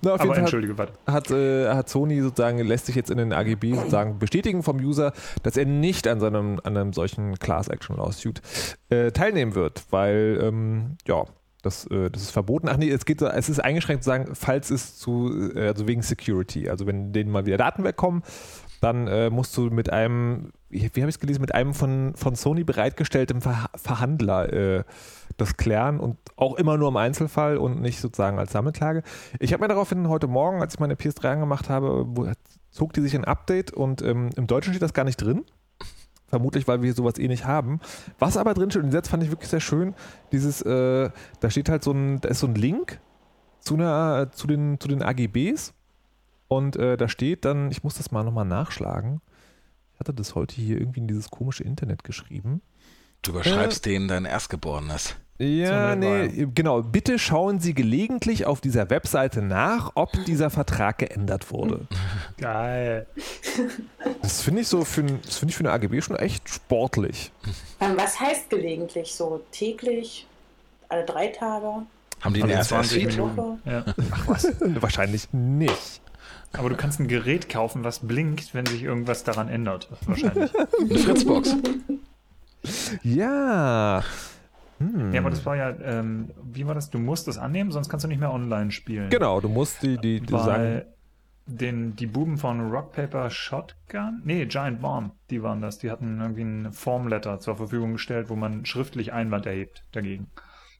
Na, auf Aber jeden Entschuldige, Fall hat, äh, hat Sony sozusagen, lässt sich jetzt in den AGB sozusagen bestätigen vom User, dass er nicht an, seinem, an einem solchen Class-Action-Lawsuit äh, teilnehmen wird, weil, ähm, ja, das, äh, das ist verboten. Ach nee, es geht, es ist eingeschränkt zu sagen, falls es zu, äh, also wegen Security, also wenn denen mal wieder Daten wegkommen, dann äh, musst du mit einem, wie, wie habe ich es gelesen, mit einem von, von Sony bereitgestelltem Ver Verhandler äh, das klären und auch immer nur im Einzelfall und nicht sozusagen als Sammelklage. Ich habe mir daraufhin heute Morgen, als ich meine PS3 angemacht habe, zog die sich ein Update und ähm, im Deutschen steht das gar nicht drin. Vermutlich, weil wir sowas eh nicht haben. Was aber drin steht, und jetzt fand ich wirklich sehr schön, dieses, äh, da steht halt so ein, da ist so ein Link zu, einer, zu, den, zu den AGBs und äh, da steht dann, ich muss das mal nochmal nachschlagen. Ich hatte das heute hier irgendwie in dieses komische Internet geschrieben. Du überschreibst äh, denen dein Erstgeborenes. Ja, nee, genau. Bitte schauen Sie gelegentlich auf dieser Webseite nach, ob dieser Vertrag geändert wurde. Geil. Das finde ich so für, das find ich für eine AGB schon echt sportlich. Ähm, was heißt gelegentlich? So täglich? Alle drei Tage? Haben die eine 20 Minuten? Ja. Ach was? Wahrscheinlich nicht. Aber du kannst ein Gerät kaufen, was blinkt, wenn sich irgendwas daran ändert. Wahrscheinlich. Eine Fritzbox. Ja. Hm. Ja, aber das war ja, ähm, wie war das? Du musst das annehmen, sonst kannst du nicht mehr online spielen. Genau, du musst die, die, die sagen. Den, die Buben von Rock Paper Shotgun? Nee, Giant Bomb, die waren das. Die hatten irgendwie ein Formletter zur Verfügung gestellt, wo man schriftlich Einwand erhebt dagegen.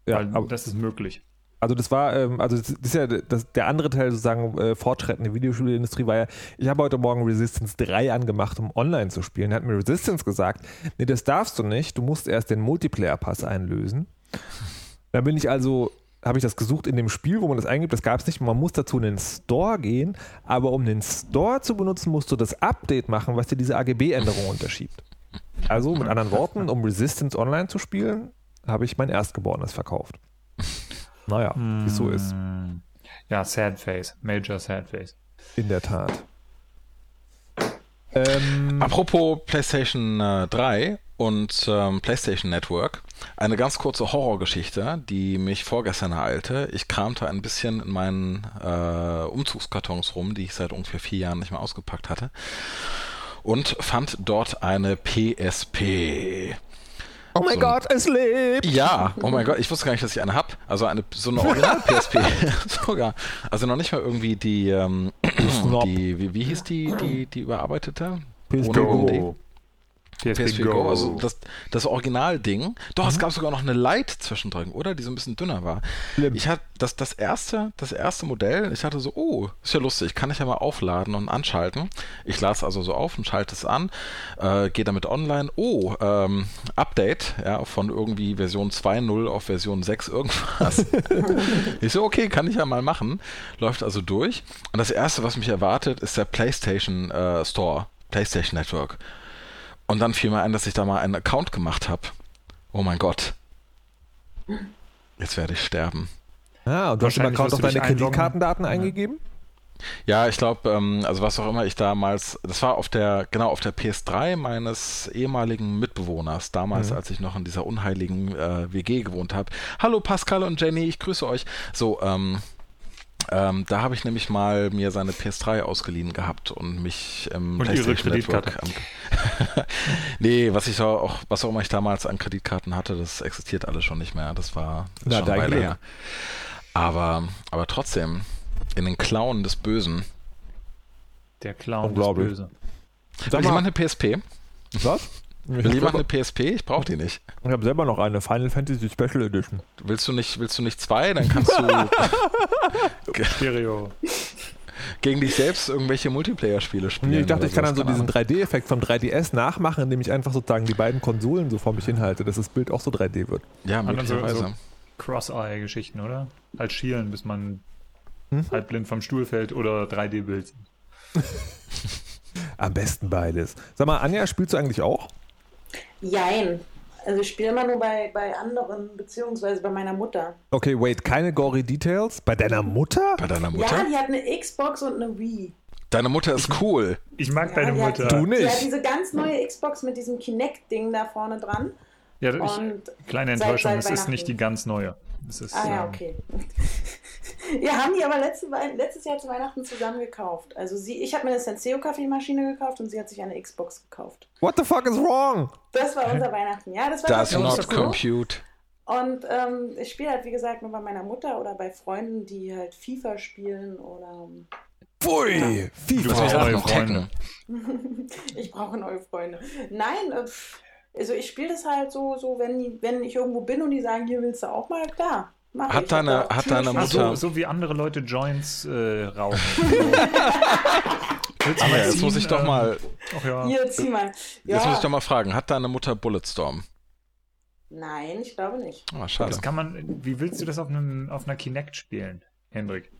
Ja, Weil aber das ist möglich. Also das war, ähm, also das ist ja das, der andere Teil sozusagen äh, fortschreitende Videospielindustrie war ja, ich habe heute Morgen Resistance 3 angemacht, um online zu spielen. Da hat mir Resistance gesagt, nee, das darfst du nicht, du musst erst den Multiplayer-Pass einlösen. Da bin ich also, habe ich das gesucht in dem Spiel, wo man das eingibt, das gab es nicht. Man muss dazu in den Store gehen, aber um den Store zu benutzen, musst du das Update machen, was dir diese AGB-Änderung unterschiebt. Also mit anderen Worten, um Resistance online zu spielen, habe ich mein Erstgeborenes verkauft. Naja, wie es so ist. Hm. Ja, Sad Face. Major Sad Face. In der Tat. Ähm, Apropos PlayStation äh, 3 und ähm, PlayStation Network. Eine ganz kurze Horrorgeschichte, die mich vorgestern ereilte. Ich kramte ein bisschen in meinen äh, Umzugskartons rum, die ich seit ungefähr vier Jahren nicht mehr ausgepackt hatte. Und fand dort eine PSP. Oh mein so Gott, es lebt! Ja, oh mein Gott, ich wusste gar nicht, dass ich eine habe. Also eine so eine Original-PSP sogar. Also noch nicht mal irgendwie die, ähm, die wie, wie hieß die, die, die überarbeitete? PSP Go. PSP, PSP Go. Go. Also das, das Original-Ding. Doch, mhm. es gab sogar noch eine Lite zwischendrin, oder? Die so ein bisschen dünner war. Schlimm. Ich hatte das, das erste, das erste Modell, ich hatte so, oh, ist ja lustig, kann ich ja mal aufladen und anschalten. Ich lade es also so auf und schalte es an, äh, gehe damit online. Oh, ähm, Update, ja, von irgendwie Version 2.0 auf Version 6 irgendwas. ich so, okay, kann ich ja mal machen. Läuft also durch. Und das erste, was mich erwartet, ist der PlayStation äh, Store, PlayStation Network. Und dann fiel mir ein, dass ich da mal einen Account gemacht habe. Oh mein Gott. Jetzt werde ich sterben. Ah, und du hast im Account auch deine Kreditkartendaten eingegeben? Ja, ich glaube, ähm, also was auch immer ich damals, das war auf der, genau, auf der PS3 meines ehemaligen Mitbewohners, damals, mhm. als ich noch in dieser unheiligen äh, WG gewohnt habe. Hallo Pascal und Jenny, ich grüße euch. So, ähm, ähm, da habe ich nämlich mal mir seine PS3 ausgeliehen gehabt und mich im und PlayStation Network. nee, was ich auch, was auch immer ich damals an Kreditkarten hatte, das existiert alles schon nicht mehr. Das war Na, schon eine Weile her. Aber, aber trotzdem, in den Klauen des Bösen. Der Clown des Bösen. Will jemand eine PSP? Was? Will jemand eine PSP? Ich brauche die nicht. Ich habe selber noch eine Final Fantasy Special Edition. Willst du nicht, willst du nicht zwei? Dann kannst du Stereo. gegen dich selbst irgendwelche Multiplayer-Spiele spielen. Nee, ich dachte, ich kann dann so diesen 3D-Effekt vom 3DS nachmachen, indem ich einfach sozusagen die beiden Konsolen so vor mich hinhalte, dass das Bild auch so 3D wird. Ja, möglicherweise. So, so Cross-Eye-Geschichten, oder? Halt schielen, bis man hm? halb blind vom Stuhl fällt oder 3D-Bild. Am besten beides. Sag mal, Anja, spielst du eigentlich auch? Jein. Also ich spiele immer nur bei, bei anderen, beziehungsweise bei meiner Mutter. Okay, wait, keine gory Details? Bei deiner Mutter? Bei deiner Mutter? Ja, die hat eine Xbox und eine Wii. Deine Mutter ist cool. Ich mag ja, deine Mutter. Hat, du nicht. Die hat diese ganz neue Xbox mit diesem Kinect-Ding da vorne dran. Ja, ich, kleine Enttäuschung, es ist nicht die ganz neue. Ist, ah ja, ähm, okay. Wir haben die aber letzte, letztes Jahr zu Weihnachten zusammen gekauft. Also sie, ich habe mir eine Senseo Kaffeemaschine gekauft und sie hat sich eine Xbox gekauft. What the fuck is wrong? Das war unser Weihnachten. Ja, das war Does not compute. Und ähm, ich spiele halt, wie gesagt, nur bei meiner Mutter oder bei Freunden, die halt FIFA spielen oder. Pfui! Ja. FIFA! neue Freunde. ich brauche neue Freunde. Nein, äh, also ich spiele das halt so, so wenn, wenn ich irgendwo bin und die sagen, hier willst du auch mal, klar. Hat deine, hat deine Mutter. So, so, wie andere Leute Joints äh, rauchen. So. Aber jetzt muss ich doch mal. Ach ja. Hier, zieh mal. Ja. Jetzt muss ich doch mal fragen: Hat deine Mutter Bulletstorm? Nein, ich glaube nicht. Oh, schade. Das kann man. Wie willst du das auf, einem, auf einer Kinect spielen, Hendrik?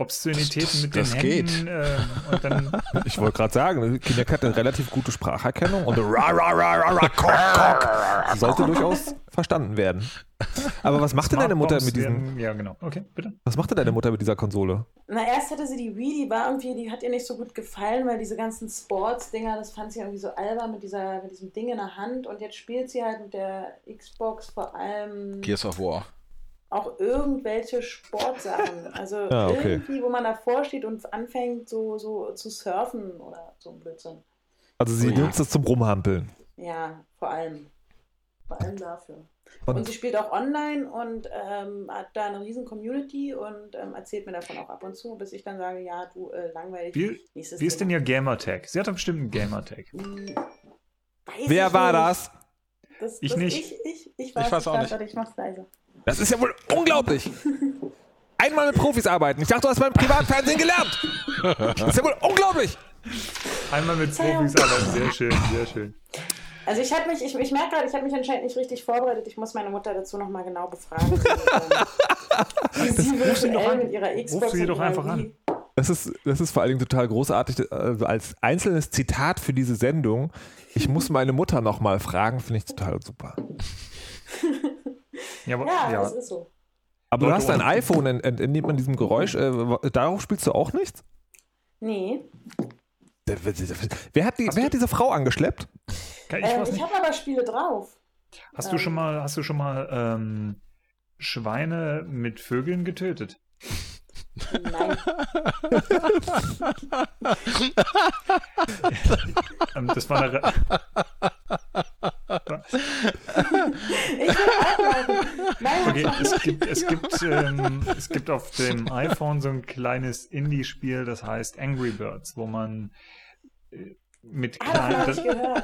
Obszönitäten das, das, mit den das Händen. Äh, und dann ich wollte gerade sagen, Kinect hat eine relativ gute Spracherkennung und ra, ra, ra, ra, ra, kock, kock, sollte durchaus verstanden werden. Aber was macht denn deine Mutter mit diesem? Ja, genau. Okay, bitte. Was macht denn deine Mutter mit dieser Konsole? Na, erst hatte sie die Wii, die war irgendwie, die hat ihr nicht so gut gefallen, weil diese ganzen Sports-Dinger, das fand sie irgendwie so albern mit, dieser, mit diesem Ding in der Hand. Und jetzt spielt sie halt mit der Xbox vor allem. Gears of War auch irgendwelche Sportsachen. Also ah, okay. irgendwie, wo man davor steht und anfängt, so, so zu surfen oder so ein Blödsinn. Also sie nutzt ja. das zum Rumhampeln. Ja, vor allem. Vor allem dafür. Und, und sie spielt auch online und ähm, hat da eine riesen Community und ähm, erzählt mir davon auch ab und zu, bis ich dann sage, ja, du, äh, langweilig. Wie, wie ist denn ihr Gamertag? Sie hat doch bestimmt einen Gamertag. Hm, Wer war nicht. das? das? Ich das nicht. Ich, ich, ich weiß, ich weiß auch nicht. Ich mach's leise. Das ist ja wohl unglaublich. Einmal mit Profis arbeiten. Ich dachte, du hast beim Privatfernsehen gelernt. Das ist ja wohl unglaublich. Einmal mit Profis arbeiten. Sehr schön, sehr schön. Also ich habe mich, ich, ich merke gerade, ich habe mich anscheinend nicht richtig vorbereitet. Ich muss meine Mutter dazu nochmal genau befragen. sie virtuell mit ihrer Xbox ruf sie doch einfach an. Das ist, das ist vor allen Dingen total großartig. Also als einzelnes Zitat für diese Sendung. Ich muss meine Mutter nochmal fragen, finde ich total super. Ja, aber, ja, ja. das ist so. Aber du hast ein iPhone, entnimmt man diesem Geräusch. Äh, darauf spielst du auch nichts? Nee. Wer hat, die, wer hat diese Frau angeschleppt? Ich, ähm, ich habe aber Spiele drauf. Hast ähm. du schon mal, hast du schon mal ähm, Schweine mit Vögeln getötet? Nein. Ähm, das war eine. ich Nein, okay, es gibt, es, gibt, ähm, es gibt auf dem iPhone so ein kleines Indie-Spiel, das heißt Angry Birds, wo man äh, mit ah, kleinen.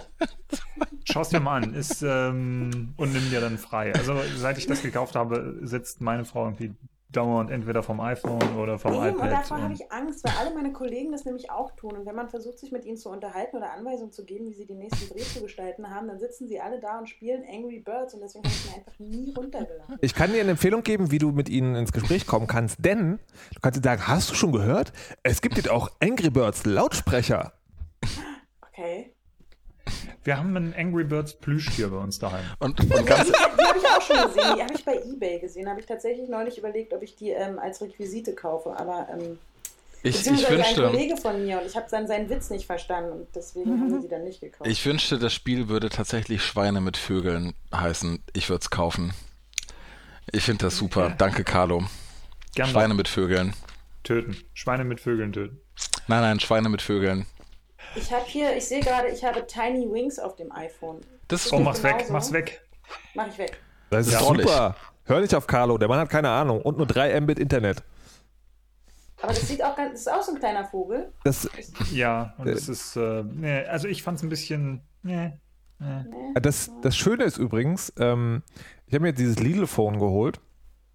Schau es dir mal an, ist ähm, und nimm dir dann frei. Also seit ich das gekauft habe, sitzt meine Frau irgendwie dauernd entweder vom iPhone oder vom Eben, iPad. Und davor habe ich Angst, weil alle meine Kollegen das nämlich auch tun. Und wenn man versucht, sich mit ihnen zu unterhalten oder Anweisungen zu geben, wie sie den nächsten Dreh zu gestalten haben, dann sitzen sie alle da und spielen Angry Birds und deswegen habe ich mir einfach nie runtergeladen. Ich kann dir eine Empfehlung geben, wie du mit ihnen ins Gespräch kommen kannst, denn du kannst dir sagen, hast du schon gehört? Es gibt jetzt auch Angry Birds Lautsprecher. Okay. Wir haben einen Angry Birds Plüschtier bei uns daheim. Und, und ganz die, habe ich auch schon gesehen. Die habe ich bei Ebay gesehen. Habe ich tatsächlich neulich überlegt, ob ich die ähm, als Requisite kaufe. Aber ähm, Ich, ich wünschte, ein Kollege von mir und ich habe dann seinen Witz nicht verstanden und deswegen haben wir sie dann nicht gekauft. ich wünschte, das Spiel würde tatsächlich Schweine mit Vögeln heißen. Ich würde es kaufen. Ich finde das super. Danke, Carlo. Gern Schweine mit Vögeln. töten. Schweine mit Vögeln töten. Nein, nein, Schweine mit Vögeln. Ich habe hier, ich sehe gerade, ich habe Tiny Wings auf dem iPhone. Das ist Oh, mach's weg, mach's weg. Mach ich weg. Das ist Ja. super. Hör nicht auf Carlo, der Mann hat keine Ahnung. Und nur 3 Mbit Internet. Aber das sieht auch ganz, das ist auch so ein kleiner Vogel. Das, Ja, und es ist, äh, nee, also ich fand's ein bisschen, nee, nee. das, das Schöne ist übrigens, ähm, ich habe mir jetzt dieses Lidl-Phone geholt.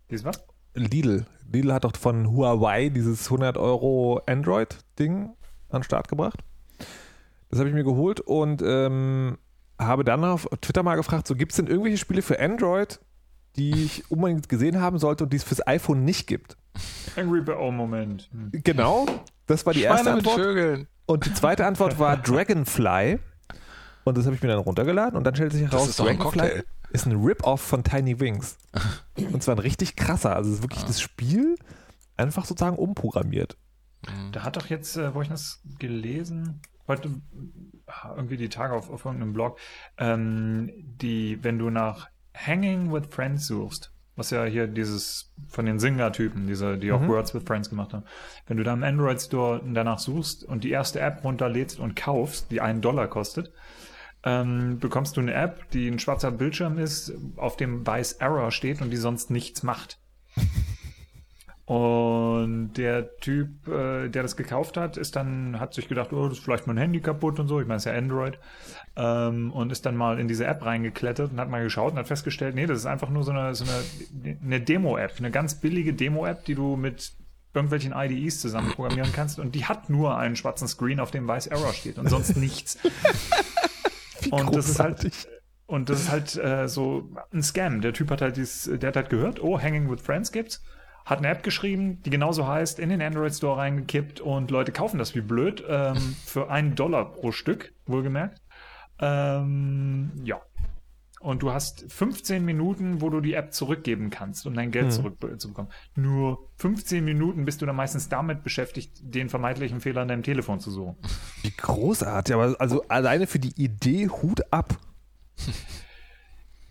Dieses was? Lidl. Lidl hat doch von Huawei dieses 100 Euro Android-Ding an den Start gebracht. Das habe ich mir geholt und ähm, habe dann auf Twitter mal gefragt, so gibt es denn irgendwelche Spiele für Android, die ich unbedingt gesehen haben sollte und die es fürs iPhone nicht gibt? Angry Bird, oh Moment. Hm. Genau, das war die erste Schweine mit Antwort. Vögeln. Und die zweite Antwort war Dragonfly. Und das habe ich mir dann runtergeladen und dann stellt sich heraus, ein Dragonfly Cocktail. ist ein Rip-Off von Tiny Wings. und zwar ein richtig krasser. Also es ist Ah. wirklich das Spiel einfach sozusagen umprogrammiert. Da hat doch jetzt, äh, wo ich das gelesen, heute ah, irgendwie die Tage auf, auf irgendeinem Blog, ähm, die, wenn du nach Hanging with Friends suchst, was ja hier dieses von den Singer-Typen, diese, die auch Mhm. Words with Friends gemacht haben, wenn du da im Android Store danach suchst und die erste App runterlädst und kaufst, die einen Dollar kostet, ähm, bekommst du eine App, die ein schwarzer Bildschirm ist, auf dem weiß Error steht und die sonst nichts macht. Und der Typ, äh, der das gekauft hat, ist dann, hat sich gedacht, oh, das ist vielleicht mein Handy kaputt und so. Ich meine, es ist ja Android. Ähm, und ist dann mal in diese App reingeklettert und hat mal geschaut und hat festgestellt, nee, das ist einfach nur so eine, so eine, eine Demo-App, eine ganz billige Demo-App, die du mit irgendwelchen IDEs zusammen programmieren kannst. Und die hat nur einen schwarzen Screen, auf dem weiß Error steht und sonst nichts. und das ist halt, und das ist halt äh, so ein Scam. Der Typ hat halt dieses, der hat halt gehört, oh, Hanging with Friends gibt's. Hat eine App geschrieben, die genauso heißt, in den Android Store reingekippt und Leute kaufen das wie blöd ähm, für einen Dollar pro Stück, wohlgemerkt. Ähm, ja. Und du hast 15 Minuten, wo du die App zurückgeben kannst, um dein Geld zurückzubekommen. Nur 15 Minuten bist du dann meistens damit beschäftigt, den vermeintlichen Fehler an deinem Telefon zu suchen. Wie großartig. Aber also alleine für die Idee Hut ab.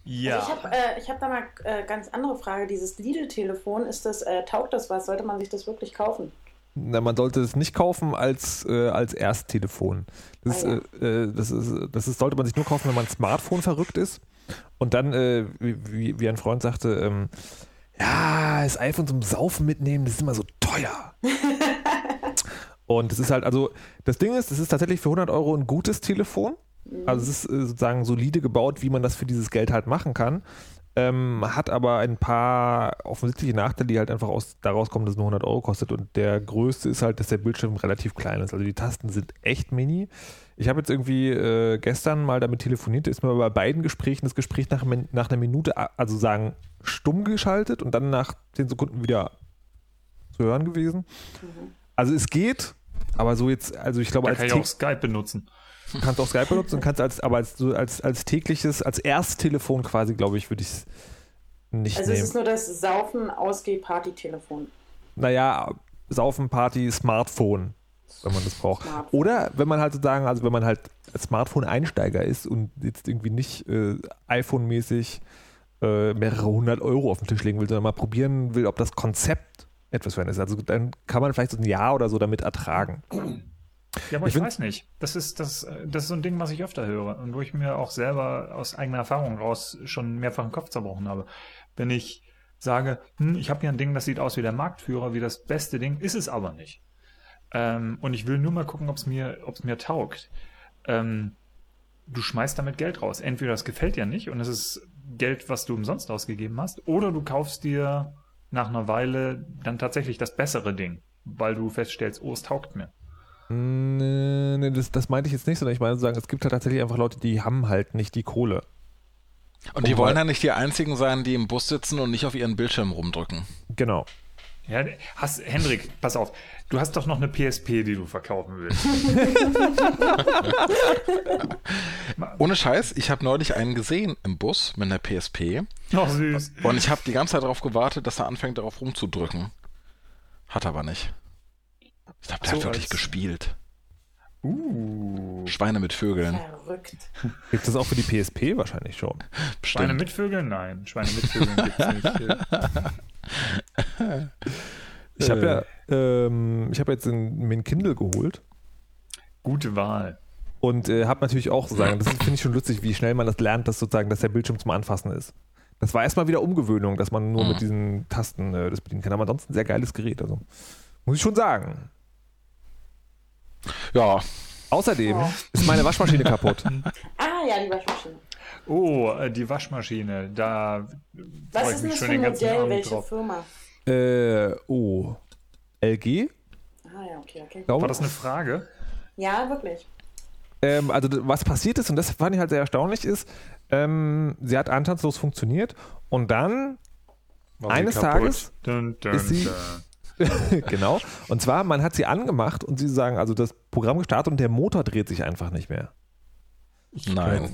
Ja. Also ich habe äh, ich hab da mal äh, ganz andere Frage. Dieses Lidl-Telefon, ist das, äh, taugt das was? Sollte man sich das wirklich kaufen? Na, man sollte es nicht kaufen als, äh, als Ersttelefon. Das, Ah, äh, äh, das, ist, das ist, sollte man sich nur kaufen, wenn man Smartphone verrückt ist. Und dann, äh, wie, wie- wie ein Freund sagte, ähm, ja, das iPhone zum Saufen mitnehmen, das ist immer so teuer. Und es ist halt, also das Ding ist, es ist tatsächlich für 100 Euro ein gutes Telefon. Also es ist äh, sozusagen solide gebaut, wie man das für dieses Geld halt machen kann. Ähm, hat aber ein paar offensichtliche Nachteile, die halt einfach aus, daraus kommen, dass es nur 100 Euro kostet. Und der größte ist halt, dass der Bildschirm relativ klein ist. Also die Tasten sind echt mini. Ich habe jetzt irgendwie äh, gestern mal damit telefoniert, ist mir bei beiden Gesprächen das Gespräch nach, nach einer Minute, also sagen, stumm geschaltet und dann nach 10 Sekunden wieder zu hören gewesen. Also es geht, aber so jetzt, also ich glaube, Da als kann ich auch Skype benutzen. Kannst auch Skype benutzen und kannst als, aber als, so als, als tägliches, als Ersttelefon quasi, glaube ich, würde ich es nicht Also es nehmen. ist nur das Saufen, Ausgeh, Party-Telefon. naja, Saufen, Party, Smartphone, wenn man das braucht. Smartphone. Oder wenn man halt sozusagen, also wenn man halt Smartphone-Einsteiger ist und jetzt irgendwie nicht äh, iPhone-mäßig äh, mehrere hundert Euro auf den Tisch legen will, sondern mal probieren will, ob das Konzept etwas für einen ist. Also dann kann man vielleicht so ein Jahr oder so damit ertragen. Ja, aber Ich ich, weiß nicht. Das ist, das, das ist so ein Ding, was ich öfter höre und wo ich mir auch selber aus eigener Erfahrung raus schon mehrfach den Kopf zerbrochen habe. Wenn ich sage, hm, ich habe hier ein Ding, das sieht aus wie der Marktführer, wie das beste Ding, ist es aber nicht. Ähm, und ich will nur mal gucken, ob es mir, ob's mir taugt. Ähm, du schmeißt damit Geld raus. Entweder das gefällt dir nicht und es ist Geld, was du umsonst ausgegeben hast, oder du kaufst dir nach einer Weile dann tatsächlich das bessere Ding, weil du feststellst, oh, es taugt mir. Nee, nee, das, das meinte ich jetzt nicht, sondern ich meine sozusagen, es gibt halt tatsächlich einfach Leute, die haben halt nicht die Kohle. Und die Wobei- wollen ja nicht die einzigen sein, die im Bus sitzen und nicht auf ihren Bildschirm rumdrücken. Genau. Ja, hast, Hendrik, pass auf. Du hast doch noch eine PSP, die du verkaufen willst. Ohne Scheiß, ich habe neulich einen gesehen im Bus mit einer PSP Oh, süß. und ich habe die ganze Zeit darauf gewartet, dass er anfängt, darauf rumzudrücken. Hat aber nicht. Ich glaube, der So hat wirklich als- gespielt. Uh. Schweine mit Vögeln. Verrückt. Gibt es auch für die PSP wahrscheinlich schon. Schweine Bestimmt. mit Vögeln? Nein, Schweine mit Vögeln gibt's nicht. Ich habe ja, ähm, ich habe jetzt mir ein Kindle geholt Gute Wahl. und äh, habe natürlich auch sagen, das finde ich schon lustig, wie schnell man das lernt, dass sozusagen, dass der Bildschirm zum Anfassen ist. Das war erstmal wieder Umgewöhnung, dass man nur Mhm. mit diesen Tasten äh, das bedienen kann. Aber ansonsten ein sehr geiles Gerät. Also muss ich schon sagen. Ja, Außerdem Ja. ist meine Waschmaschine kaputt. Ah ja, die Waschmaschine. Oh, äh, die Waschmaschine. Da Was freue ist ich denn mich das schon für den ein ganzen Modell? Abend Welche drauf. Firma? äh, oh. LG, Ah ja, okay, okay. War das eine Frage? Ja, wirklich. Ähm, also was passiert ist, und das fand ich halt sehr erstaunlich, ist, ähm, sie hat anstandslos funktioniert und dann, Eines kaputt? Tages dun, dun, ist sie- dun. genau, und zwar, man hat sie angemacht und sie sagen, also das Programm gestartet und der Motor dreht sich einfach nicht mehr. nein.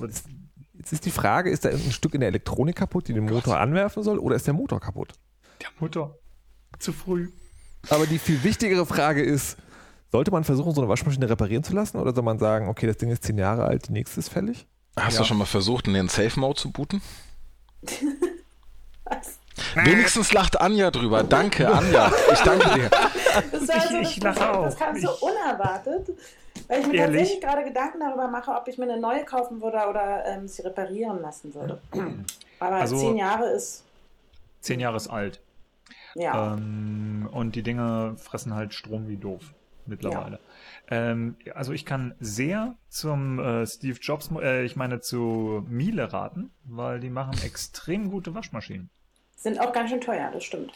Jetzt ist die Frage, ist da ein Stück in der Elektronik kaputt, die den Motor anwerfen soll, oder ist der Motor kaputt? Der Mutter. Zu früh. Aber die viel wichtigere Frage ist, sollte man versuchen, so eine Waschmaschine reparieren zu lassen, oder soll man sagen, okay, das Ding ist zehn Jahre alt, die nächste ist fällig? Hast Ja. du schon mal versucht, in den Safe Mode zu booten? Was? Wenigstens lacht Anja drüber. Danke, Anja. Ich danke dir. Das, war Ich- so, ich das, lache auch. das kam so Ich- unerwartet, weil ich mir Ehrlich? tatsächlich gerade Gedanken darüber mache, ob ich mir eine neue kaufen würde oder ähm, sie reparieren lassen würde. Aber Also- zehn Jahre ist, Zehn Jahre ist alt. ja. Ähm, und die Dinge fressen halt Strom wie doof mittlerweile. Ähm, also ich kann sehr zum äh, Steve Jobs, äh, ich meine zu Miele raten, weil die machen extrem gute Waschmaschinen. Sind auch ganz schön teuer, das stimmt.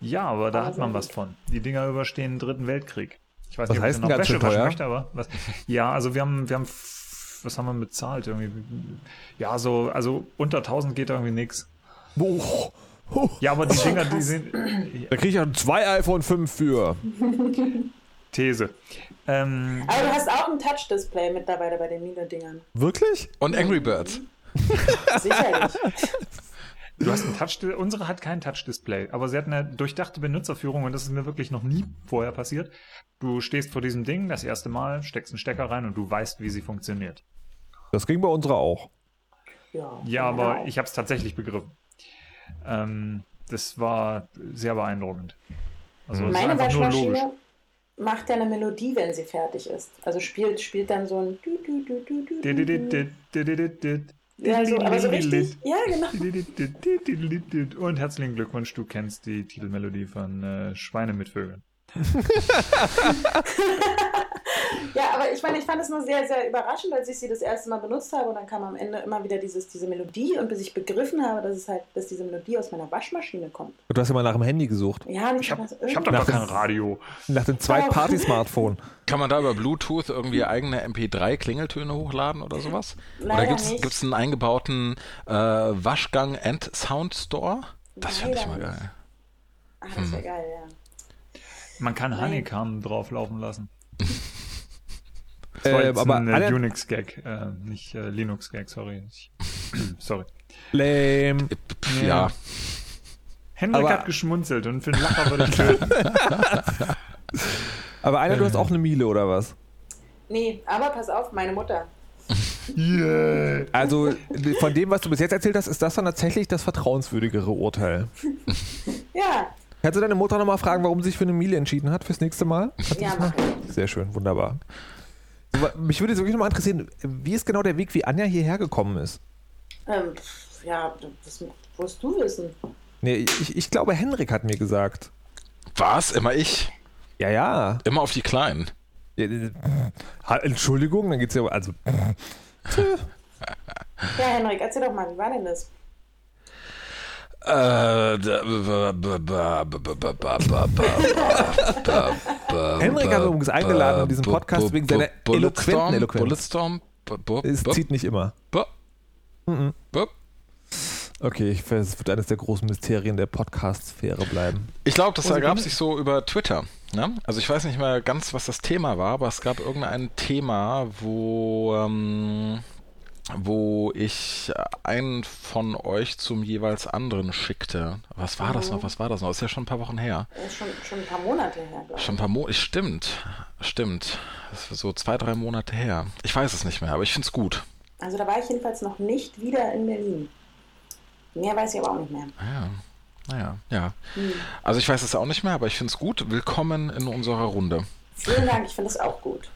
Ja, aber da Aber hat man sehr was gut. von. Die Dinger überstehen den dritten Weltkrieg. Ich weiß Was nicht, heißt ob ich noch Wäsche waschen möchte, aber was, ja, also wir haben, wir haben, was haben wir bezahlt irgendwie? Ja, so, also unter 1000 geht da irgendwie nix. Oh, oh, Ja, aber die Dinger, die sind, da kriege ich ja zwei iPhone 5 für. These. Ähm, Aber du hast auch ein Touch-Display mittlerweile bei den Miele-Dingern. Wirklich? Und Angry Birds. Sicherlich. Du hast ein Touch, unsere hat kein Touch-Display, aber sie hat eine durchdachte Benutzerführung und das ist mir wirklich noch nie vorher passiert. Du stehst vor diesem Ding das erste Mal, steckst einen Stecker rein und du weißt, wie sie funktioniert. Das ging bei unserer auch. Ja, Ja, aber genau. ich habe es tatsächlich begriffen. Ähm, das war sehr beeindruckend. Also ist Meine einfach nur logisch. Waschmaschine macht ja eine Melodie, wenn sie fertig ist. Also spielt, spielt dann so ein. Ja, so, aber so richtig. Ja, genau. Und herzlichen Glückwunsch, du kennst die Titelmelodie von äh, Schweine mit Vögeln. Ja, aber ich meine, ich fand es nur sehr, sehr überraschend, als ich sie das erste Mal benutzt habe. Und dann kam am Ende immer wieder dieses, diese Melodie. Und bis ich begriffen habe, dass es halt, dass diese Melodie aus meiner Waschmaschine kommt. Du hast ja mal nach dem Handy gesucht. Ja, Ich habe ich hab doch gar kein Radio. Nach dem Zweit-Party-Smartphone. Kann man da über Bluetooth irgendwie eigene MP3-Klingeltöne hochladen oder sowas? oder Leider gibt's nicht. gibt's einen eingebauten äh, Waschgang and Sound Store? Das fände ich mal nicht. geil. Ah, das wäre geil, ja. Man kann. Honeycomb drauflaufen lassen. Das war Äh, jetzt aber ein äh, alle- Unix-Gag, äh, nicht äh, Linux-Gag, sorry. Ich, sorry. Lame. Pff, Ja. ja. Henrik Aber- hat geschmunzelt und für einen Lacher würde ich töten. Aber einer, du hast auch eine Miele oder was? Nee, aber pass auf, meine Mutter. yeah. Also von dem, was du bis jetzt erzählt hast, ist das dann tatsächlich das vertrauenswürdigere Urteil. Ja, Kannst du deine Mutter nochmal fragen, warum sie sich für eine Miele entschieden hat fürs nächste Mal? ja, mach ich. Sehr schön, wunderbar. Aber Mich würde jetzt wirklich nochmal interessieren, wie ist genau der Weg, wie Anja hierher gekommen ist? Ähm, ja, das musst du wissen. Nee, ich, ich glaube, Henrik hat mir gesagt. Was? Immer ich? Ja, ja. Immer auf die Kleinen. Ja, äh, Entschuldigung, dann geht's ja. Also, Ja, Henrik, erzähl doch mal, wie war denn das? Henrik hat übrigens eingeladen in diesen ba- Podcast wegen seiner eloquenten Eloquenz. Bulletstorm. es zieht nicht immer. Mhm. Okay, ich weiß, es wird eines der großen Mysterien der Podcast-Sphäre bleiben. Ich glaube, das Oh, ergab sich so über Twitter. Ne? Also ich weiß nicht mehr ganz, was das Thema war, aber es gab irgendein Thema, wo ähm, wo ich einen von euch zum jeweils anderen schickte. Was war das noch? Was war das noch? Das ist ja schon ein paar Wochen her. Ist schon, schon ein paar Monate her, glaube ich. Schon ein paar Monate. Stimmt. Stimmt. Das ist so zwei, drei Monate her. Ich weiß es nicht mehr, aber ich finde es gut. Also da war ich jedenfalls noch nicht wieder in Berlin. Mehr weiß ich aber auch nicht mehr. Ja. Naja, ja. Hm. Also ich weiß es auch nicht mehr, aber ich finde es gut. Willkommen in unserer Runde. Vielen Dank, ich finde es auch gut.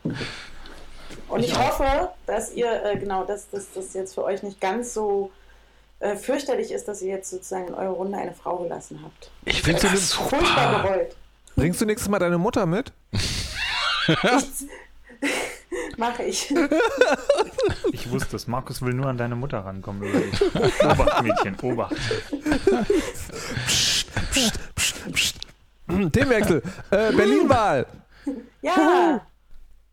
Und ich, ich hoffe, dass ihr, äh, genau, dass das jetzt für euch nicht ganz so äh, fürchterlich ist, dass ihr jetzt sozusagen in eurer Runde eine Frau gelassen habt. Ich finde das super. Furchtbar gewollt. Bringst du nächstes Mal deine Mutter mit? Mache ich. Ich wusste es. Markus will nur an deine Mutter rankommen. Obacht, Mädchen, Obacht. Psst, psst, psst, psst. Themenwechsel. Äh, Berlin-Wahl. Ja.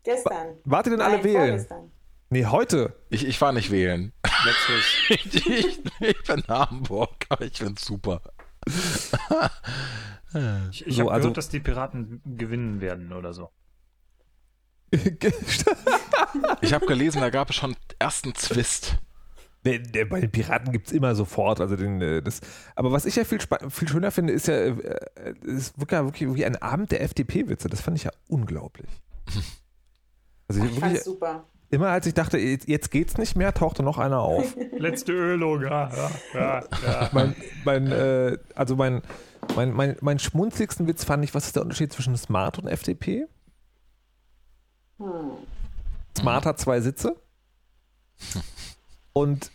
Gestern. Wart ihr denn alle Nein, wählen? Vorgestern. Nee, heute. Ich, ich war nicht wählen. ich, ich, ich bin Hamburg, aber ich finde super. ich ich so, habe also, gehört, dass die Piraten gewinnen werden oder so. ich habe gelesen, da gab es schon ersten Zwist. Nee, bei den Piraten gibt es immer sofort. Also den, äh, das, aber was ich ja viel, viel schöner finde, ist ja, äh, ist wirklich, wirklich, wirklich ein Abend der FDP-Witze. Das fand ich ja unglaublich. Also ich wirklich, super. Immer als ich dachte, jetzt geht's nicht mehr, tauchte noch einer auf. Letzte Ölung, ja, ja, ja. Mein, mein, äh, also mein, mein, mein, mein schmunzligsten Witz fand ich, was ist der Unterschied zwischen Smart und FDP? Hm. Smart hat zwei Sitze. Und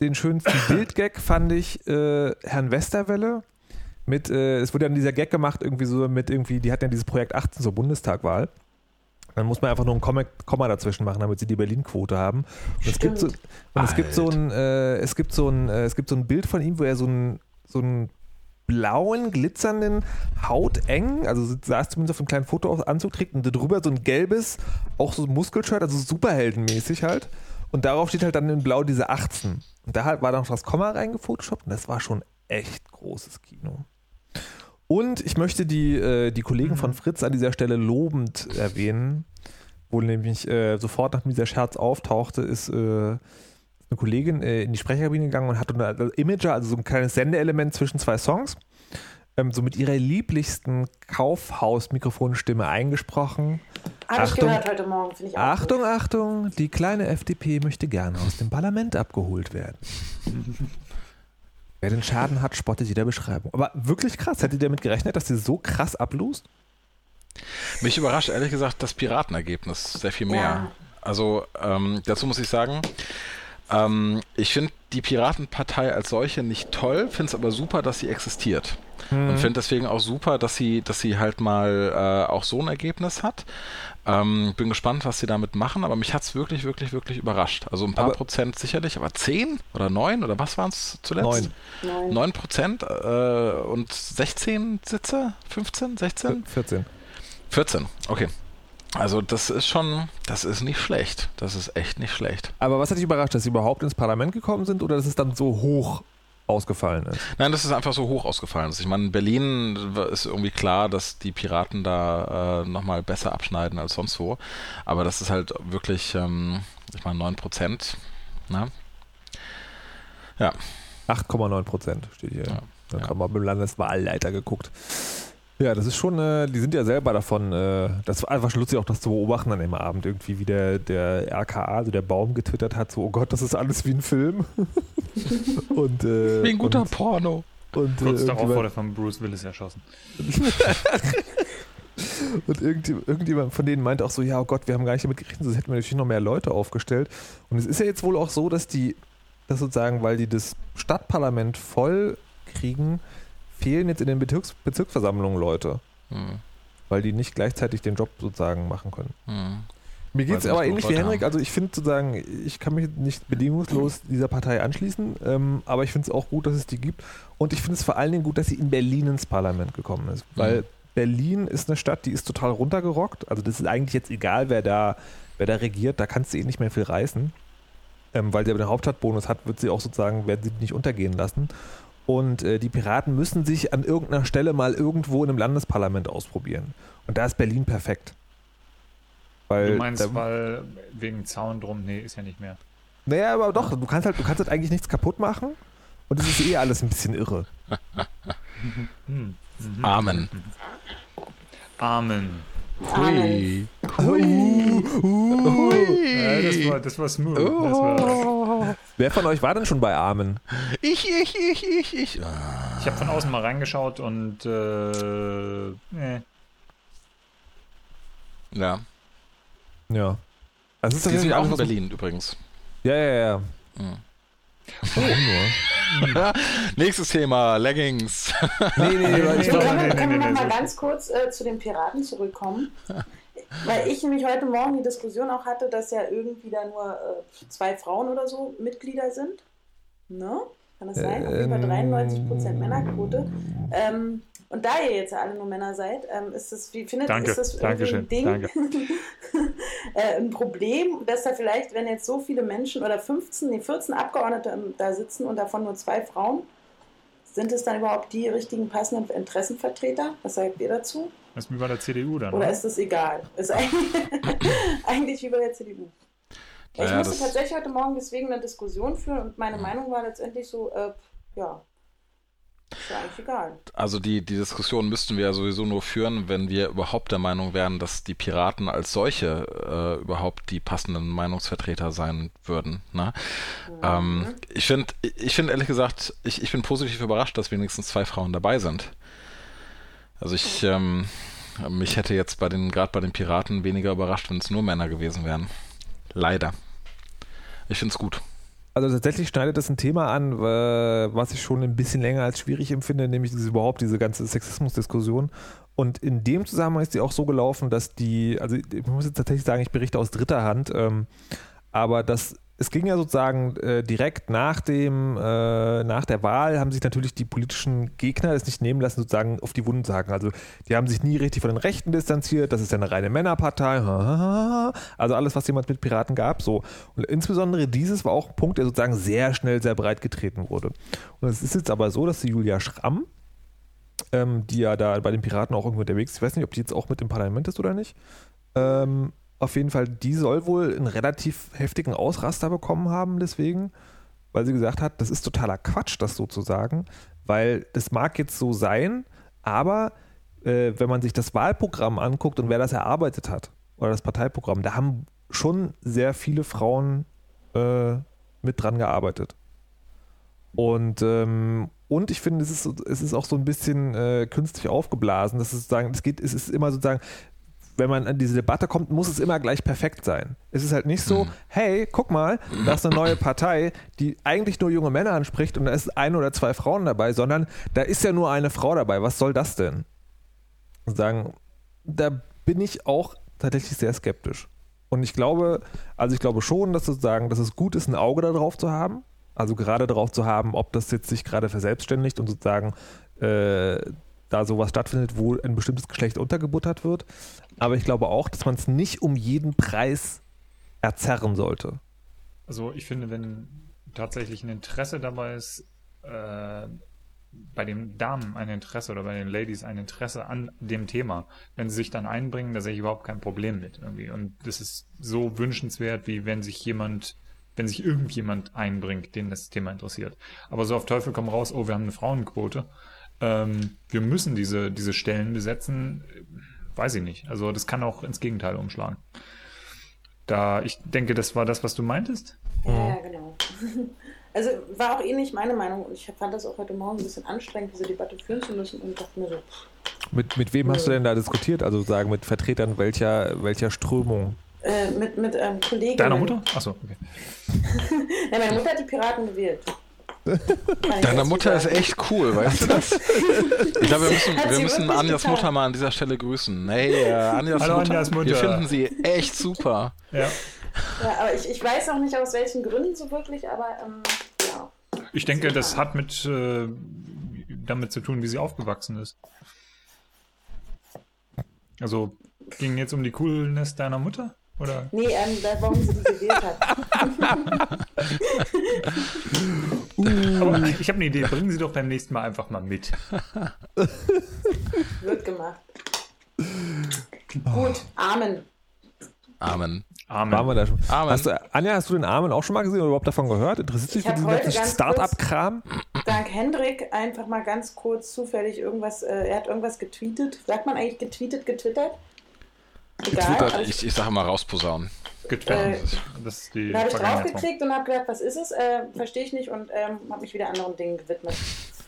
den schönsten Bildgag fand ich äh, Herrn Westerwelle mit, äh, es wurde dann dieser Gag gemacht, irgendwie so mit irgendwie, die hatten ja dieses Projekt 18 zur Bundestagwahl. Dann muss man einfach nur ein Komma, dazwischen machen, damit sie die Berlin-Quote haben. Und es gibt so, und es gibt so ein, äh, es gibt so ein, äh, es gibt so ein Bild von ihm, wo er so ein, so einen blauen, glitzernden, hautengen, also saß zumindest auf einem kleinen Fotoanzug trägt und darüber so ein gelbes, auch so ein Muskelshirt, also superheldenmäßig halt. Und darauf steht halt dann in blau diese 18. Und da war dann noch das Komma reingefotoshoppt und das war schon echt großes Kino. Und ich möchte die, äh, die Kollegen mhm. von Fritz an dieser Stelle lobend erwähnen, wo nämlich äh, sofort nachdem dieser Scherz auftauchte, ist äh, eine Kollegin äh, in die Sprecherkabine gegangen und hat eine also Imager, also so ein kleines Sendeelement zwischen zwei Songs, ähm, so mit ihrer lieblichsten Kaufhaus-Mikrofonstimme eingesprochen. Habe ich gehört heute Morgen, finde ich auch Achtung, gut. Achtung, die kleine FDP möchte gerne aus dem Parlament abgeholt werden. Wer den Schaden hat, spottet jeder Beschreibung. Aber wirklich krass. Hättet ihr damit gerechnet, dass sie so krass ablust? Mich überrascht ehrlich gesagt das Piratenergebnis sehr viel mehr. Ja. Also ähm, dazu muss ich sagen, ähm, ich finde die Piratenpartei als solche nicht toll, finde es aber super, dass sie existiert. Mhm. Und finde deswegen auch super, dass sie, dass sie halt mal äh, auch so ein Ergebnis hat. Ähm, bin gespannt, was sie damit machen, aber mich hat es wirklich, wirklich, wirklich überrascht. Also ein paar aber Prozent sicherlich, aber 10 oder 9 oder was waren es zuletzt? 9. 9 Prozent äh, und 16 Sitze? 15, 16? 14. 14, okay. Also das ist schon, das ist nicht schlecht. Das ist echt nicht schlecht. Aber was hat dich überrascht, dass sie überhaupt ins Parlament gekommen sind oder dass es dann so hoch ausgefallen ist? Nein, das ist einfach so hoch ausgefallen ist. Ich meine, in Berlin ist irgendwie klar, dass die Piraten da äh, nochmal besser abschneiden als sonst wo. Aber das ist halt wirklich, ähm, ich meine, 9 Prozent. Ne? Ja. 8,9 Prozent steht hier. Ja, da ja. haben wir beim Landeswahlleiter geguckt. Ja, das ist schon, äh, die sind ja selber davon, äh, das war einfach schon lustig auch das zu beobachten an dem Abend irgendwie, wie der, der RKA, also der Baum getwittert hat, so, oh Gott, das ist alles wie ein Film. und, äh, wie ein guter und, Porno. Und, Kurz äh, darauf wurde von Bruce Willis erschossen. und irgendjemand, irgendjemand von denen meinte auch so, ja, oh Gott, wir haben gar nicht damit gerechnet, sonst hätten wir natürlich noch mehr Leute aufgestellt. Und es ist ja jetzt wohl auch so, dass die, das sozusagen, weil die das Stadtparlament voll kriegen, fehlen jetzt in den Bezirks Bezirksversammlungen Leute. Hm. Weil die nicht gleichzeitig den Job sozusagen machen können. Hm. Mir geht es aber ähnlich wie Henrik. Also ich finde sozusagen, ich kann mich nicht bedingungslos dieser Partei anschließen, ähm, aber ich finde es auch gut, dass es die gibt. Und ich finde es vor allen Dingen gut, dass sie in Berlin ins Parlament gekommen ist. Weil mhm. Berlin ist eine Stadt, die ist total runtergerockt. Also das ist eigentlich jetzt egal, wer da, wer da regiert, da kannst du eh nicht mehr viel reißen. Ähm, weil sie aber den Hauptstadtbonus hat, wird sie auch sozusagen, werden sie nicht untergehen lassen. Und äh, die Piraten müssen sich an irgendeiner Stelle mal irgendwo in einem Landesparlament ausprobieren. Und da ist Berlin perfekt. Weil du meinst, da, weil wegen Zaun drum, nee, ist ja nicht mehr. Naja, aber doch, du kannst halt, du kannst halt eigentlich nichts kaputt machen und es ist eh alles ein bisschen irre. Amen. Amen. Hui. Ja, das, war, das war smooth. Das war, Wer von euch war denn schon bei Armen? Ich, ich, ich, ich, ich. ich habe von außen mal reingeschaut und äh, nee. Ja. Ja. Das ist Die sind tatsächlich ja auch in Berlin übrigens. Ja, ja, ja. Mhm. Warum nur? Nächstes Thema, Leggings. Nee, nee, nee, Nee, können wir, können wir nee, noch mal so- ganz kurz äh, zu den Piraten zurückkommen? Weil ich nämlich heute Morgen die Diskussion auch hatte, dass ja irgendwie da nur äh, zwei Frauen oder so Mitglieder sind. Ne? Kann das sein? Auf jeden Fall 93% Männerquote. Ähm, und da ihr jetzt ja alle nur Männer seid, ähm, ist das, wie findet Danke, ist das irgendwie Dankeschön, ein Ding, äh, ein Problem, dass da vielleicht, wenn jetzt so viele Menschen oder 15, nee, 14 Abgeordnete ähm, da sitzen und davon nur zwei Frauen, sind es dann überhaupt die richtigen passenden Interessenvertreter? Was sagt ihr dazu? Das ist wie bei der CDU dann. Oder Oder? ist das egal? Ist eigentlich, eigentlich wie bei der CDU. Ja, ich Naja, musste tatsächlich heute Morgen deswegen eine Diskussion führen und meine Meinung war letztendlich so, äh, ja, ist ja eigentlich egal. Also die, die Diskussion müssten wir ja sowieso nur führen, wenn wir überhaupt der Meinung wären, dass die Piraten als solche äh, überhaupt die passenden Meinungsvertreter sein würden. Ne? Ähm, ich finde, ich finde ehrlich gesagt, ich, ich bin positiv überrascht, dass wenigstens zwei Frauen dabei sind. Also ich, ähm, mich hätte jetzt bei den, gerade bei den Piraten weniger überrascht, wenn es nur Männer gewesen wären. Leider. Ich finde es gut. Also tatsächlich schneidet das ein Thema an, äh, was ich schon ein bisschen länger als schwierig empfinde, nämlich diese, überhaupt diese ganze Sexismusdiskussion. Und in dem Zusammenhang ist sie auch so gelaufen, dass die, also ich muss jetzt tatsächlich sagen, ich berichte aus dritter Hand, ähm, aber das, es ging ja sozusagen äh, direkt nach dem, äh, nach der Wahl haben sich natürlich die politischen Gegner es nicht nehmen lassen, sozusagen auf die Wunden zu haken. Also die haben sich nie richtig von den Rechten distanziert, das ist ja eine reine Männerpartei, also alles, was jemand mit Piraten gab, so. Und insbesondere dieses war auch ein Punkt, der sozusagen sehr schnell, sehr breit getreten wurde. Und es ist jetzt aber so, dass die Julia Schramm, ähm, die ja da bei den Piraten auch irgendwo unterwegs ist, ich weiß nicht, ob die jetzt auch mit im Parlament ist oder nicht, ähm, auf jeden Fall, die soll wohl einen relativ heftigen Ausraster bekommen haben, deswegen, weil sie gesagt hat, das ist totaler Quatsch, das so zu sagen, weil das mag jetzt so sein, aber äh, wenn man sich das Wahlprogramm anguckt und wer das erarbeitet hat, oder das Parteiprogramm, da haben schon sehr viele Frauen äh, mit dran gearbeitet. Und, ähm, und ich finde, es ist, es ist auch so ein bisschen äh, künstlich aufgeblasen. Das ist sozusagen, es geht, es ist immer sozusagen, wenn man an diese Debatte kommt, muss es immer gleich perfekt sein. Es ist halt nicht so, hey, guck mal, da ist eine neue Partei, die eigentlich nur junge Männer anspricht und da ist ein oder zwei Frauen dabei, sondern da ist ja nur eine Frau dabei. Was soll das denn? Sagen, da bin ich auch tatsächlich sehr skeptisch. Und ich glaube, also ich glaube schon, dass sozusagen, dass es gut ist, ein Auge darauf zu haben. Also gerade darauf zu haben, ob das jetzt sich gerade verselbstständigt und sozusagen äh, da sowas stattfindet, wo ein bestimmtes Geschlecht untergebuttert wird. Aber ich glaube auch, dass man es nicht um jeden Preis erzerren sollte. Also ich finde, wenn tatsächlich ein Interesse dabei ist, äh, bei den Damen ein Interesse oder bei den Ladies ein Interesse an dem Thema, wenn sie sich dann einbringen, da sehe ich überhaupt kein Problem mit irgendwie. Und das ist so wünschenswert, wie wenn sich jemand, wenn sich irgendjemand einbringt, den das Thema interessiert. Aber so auf Teufel komm raus, oh, wir haben eine Frauenquote. Ähm, wir müssen diese, diese Stellen besetzen, weiß ich nicht. Also das kann auch ins Gegenteil umschlagen. Da, ich denke, das war das, was du meintest. Ja, ja, genau. Also war auch ähnlich meine Meinung und ich fand das auch heute Morgen ein bisschen anstrengend, diese Debatte führen zu müssen und dachte mir so, pff, Mit, mit wem hast du denn da diskutiert? Also sozusagen mit Vertretern welcher, welcher Strömung? äh, mit, mit ähm, Kollegen. Deiner Mutter? Achso, okay. Ja, meine Mutter hat die Piraten gewählt. Deine Mutter ist echt cool, weißt du das? Ich glaube, wir müssen, wir müssen Anjas getan. Mutter mal an dieser Stelle grüßen. Hey, äh, Anjas, Hallo, Mutter, Anjas Mutter. Wir finden sie echt super. Ja. Ja, aber ich, ich weiß auch nicht aus welchen Gründen so wirklich, aber ähm, ja. Ich denke, das hat mit äh, damit zu tun, wie sie aufgewachsen ist. Also ging jetzt um die Coolness deiner Mutter? Oder? Nee, ähm, warum sie die gewählt hat. Aber ich habe eine Idee. Bringen Sie doch beim nächsten Mal einfach mal mit. Wird gemacht. Gut, Amen. Amen. Amen. Waren wir da schon. Amen. Hast du, Anja, hast du den Amen auch schon mal gesehen oder überhaupt davon gehört? Interessiert dich für diesen Start-up-Kram? Dank Hendrik einfach mal ganz kurz zufällig irgendwas, äh, er hat irgendwas getweetet. Sagt man eigentlich getweetet, getwittert? Egal. Getwittert, ich, ich sage mal rausposaunen. Getwittert. Äh, das ist die da habe ich draufgeklickt und habe gedacht, was ist es? Äh, Verstehe ich nicht und ähm, habe mich wieder anderen Dingen gewidmet.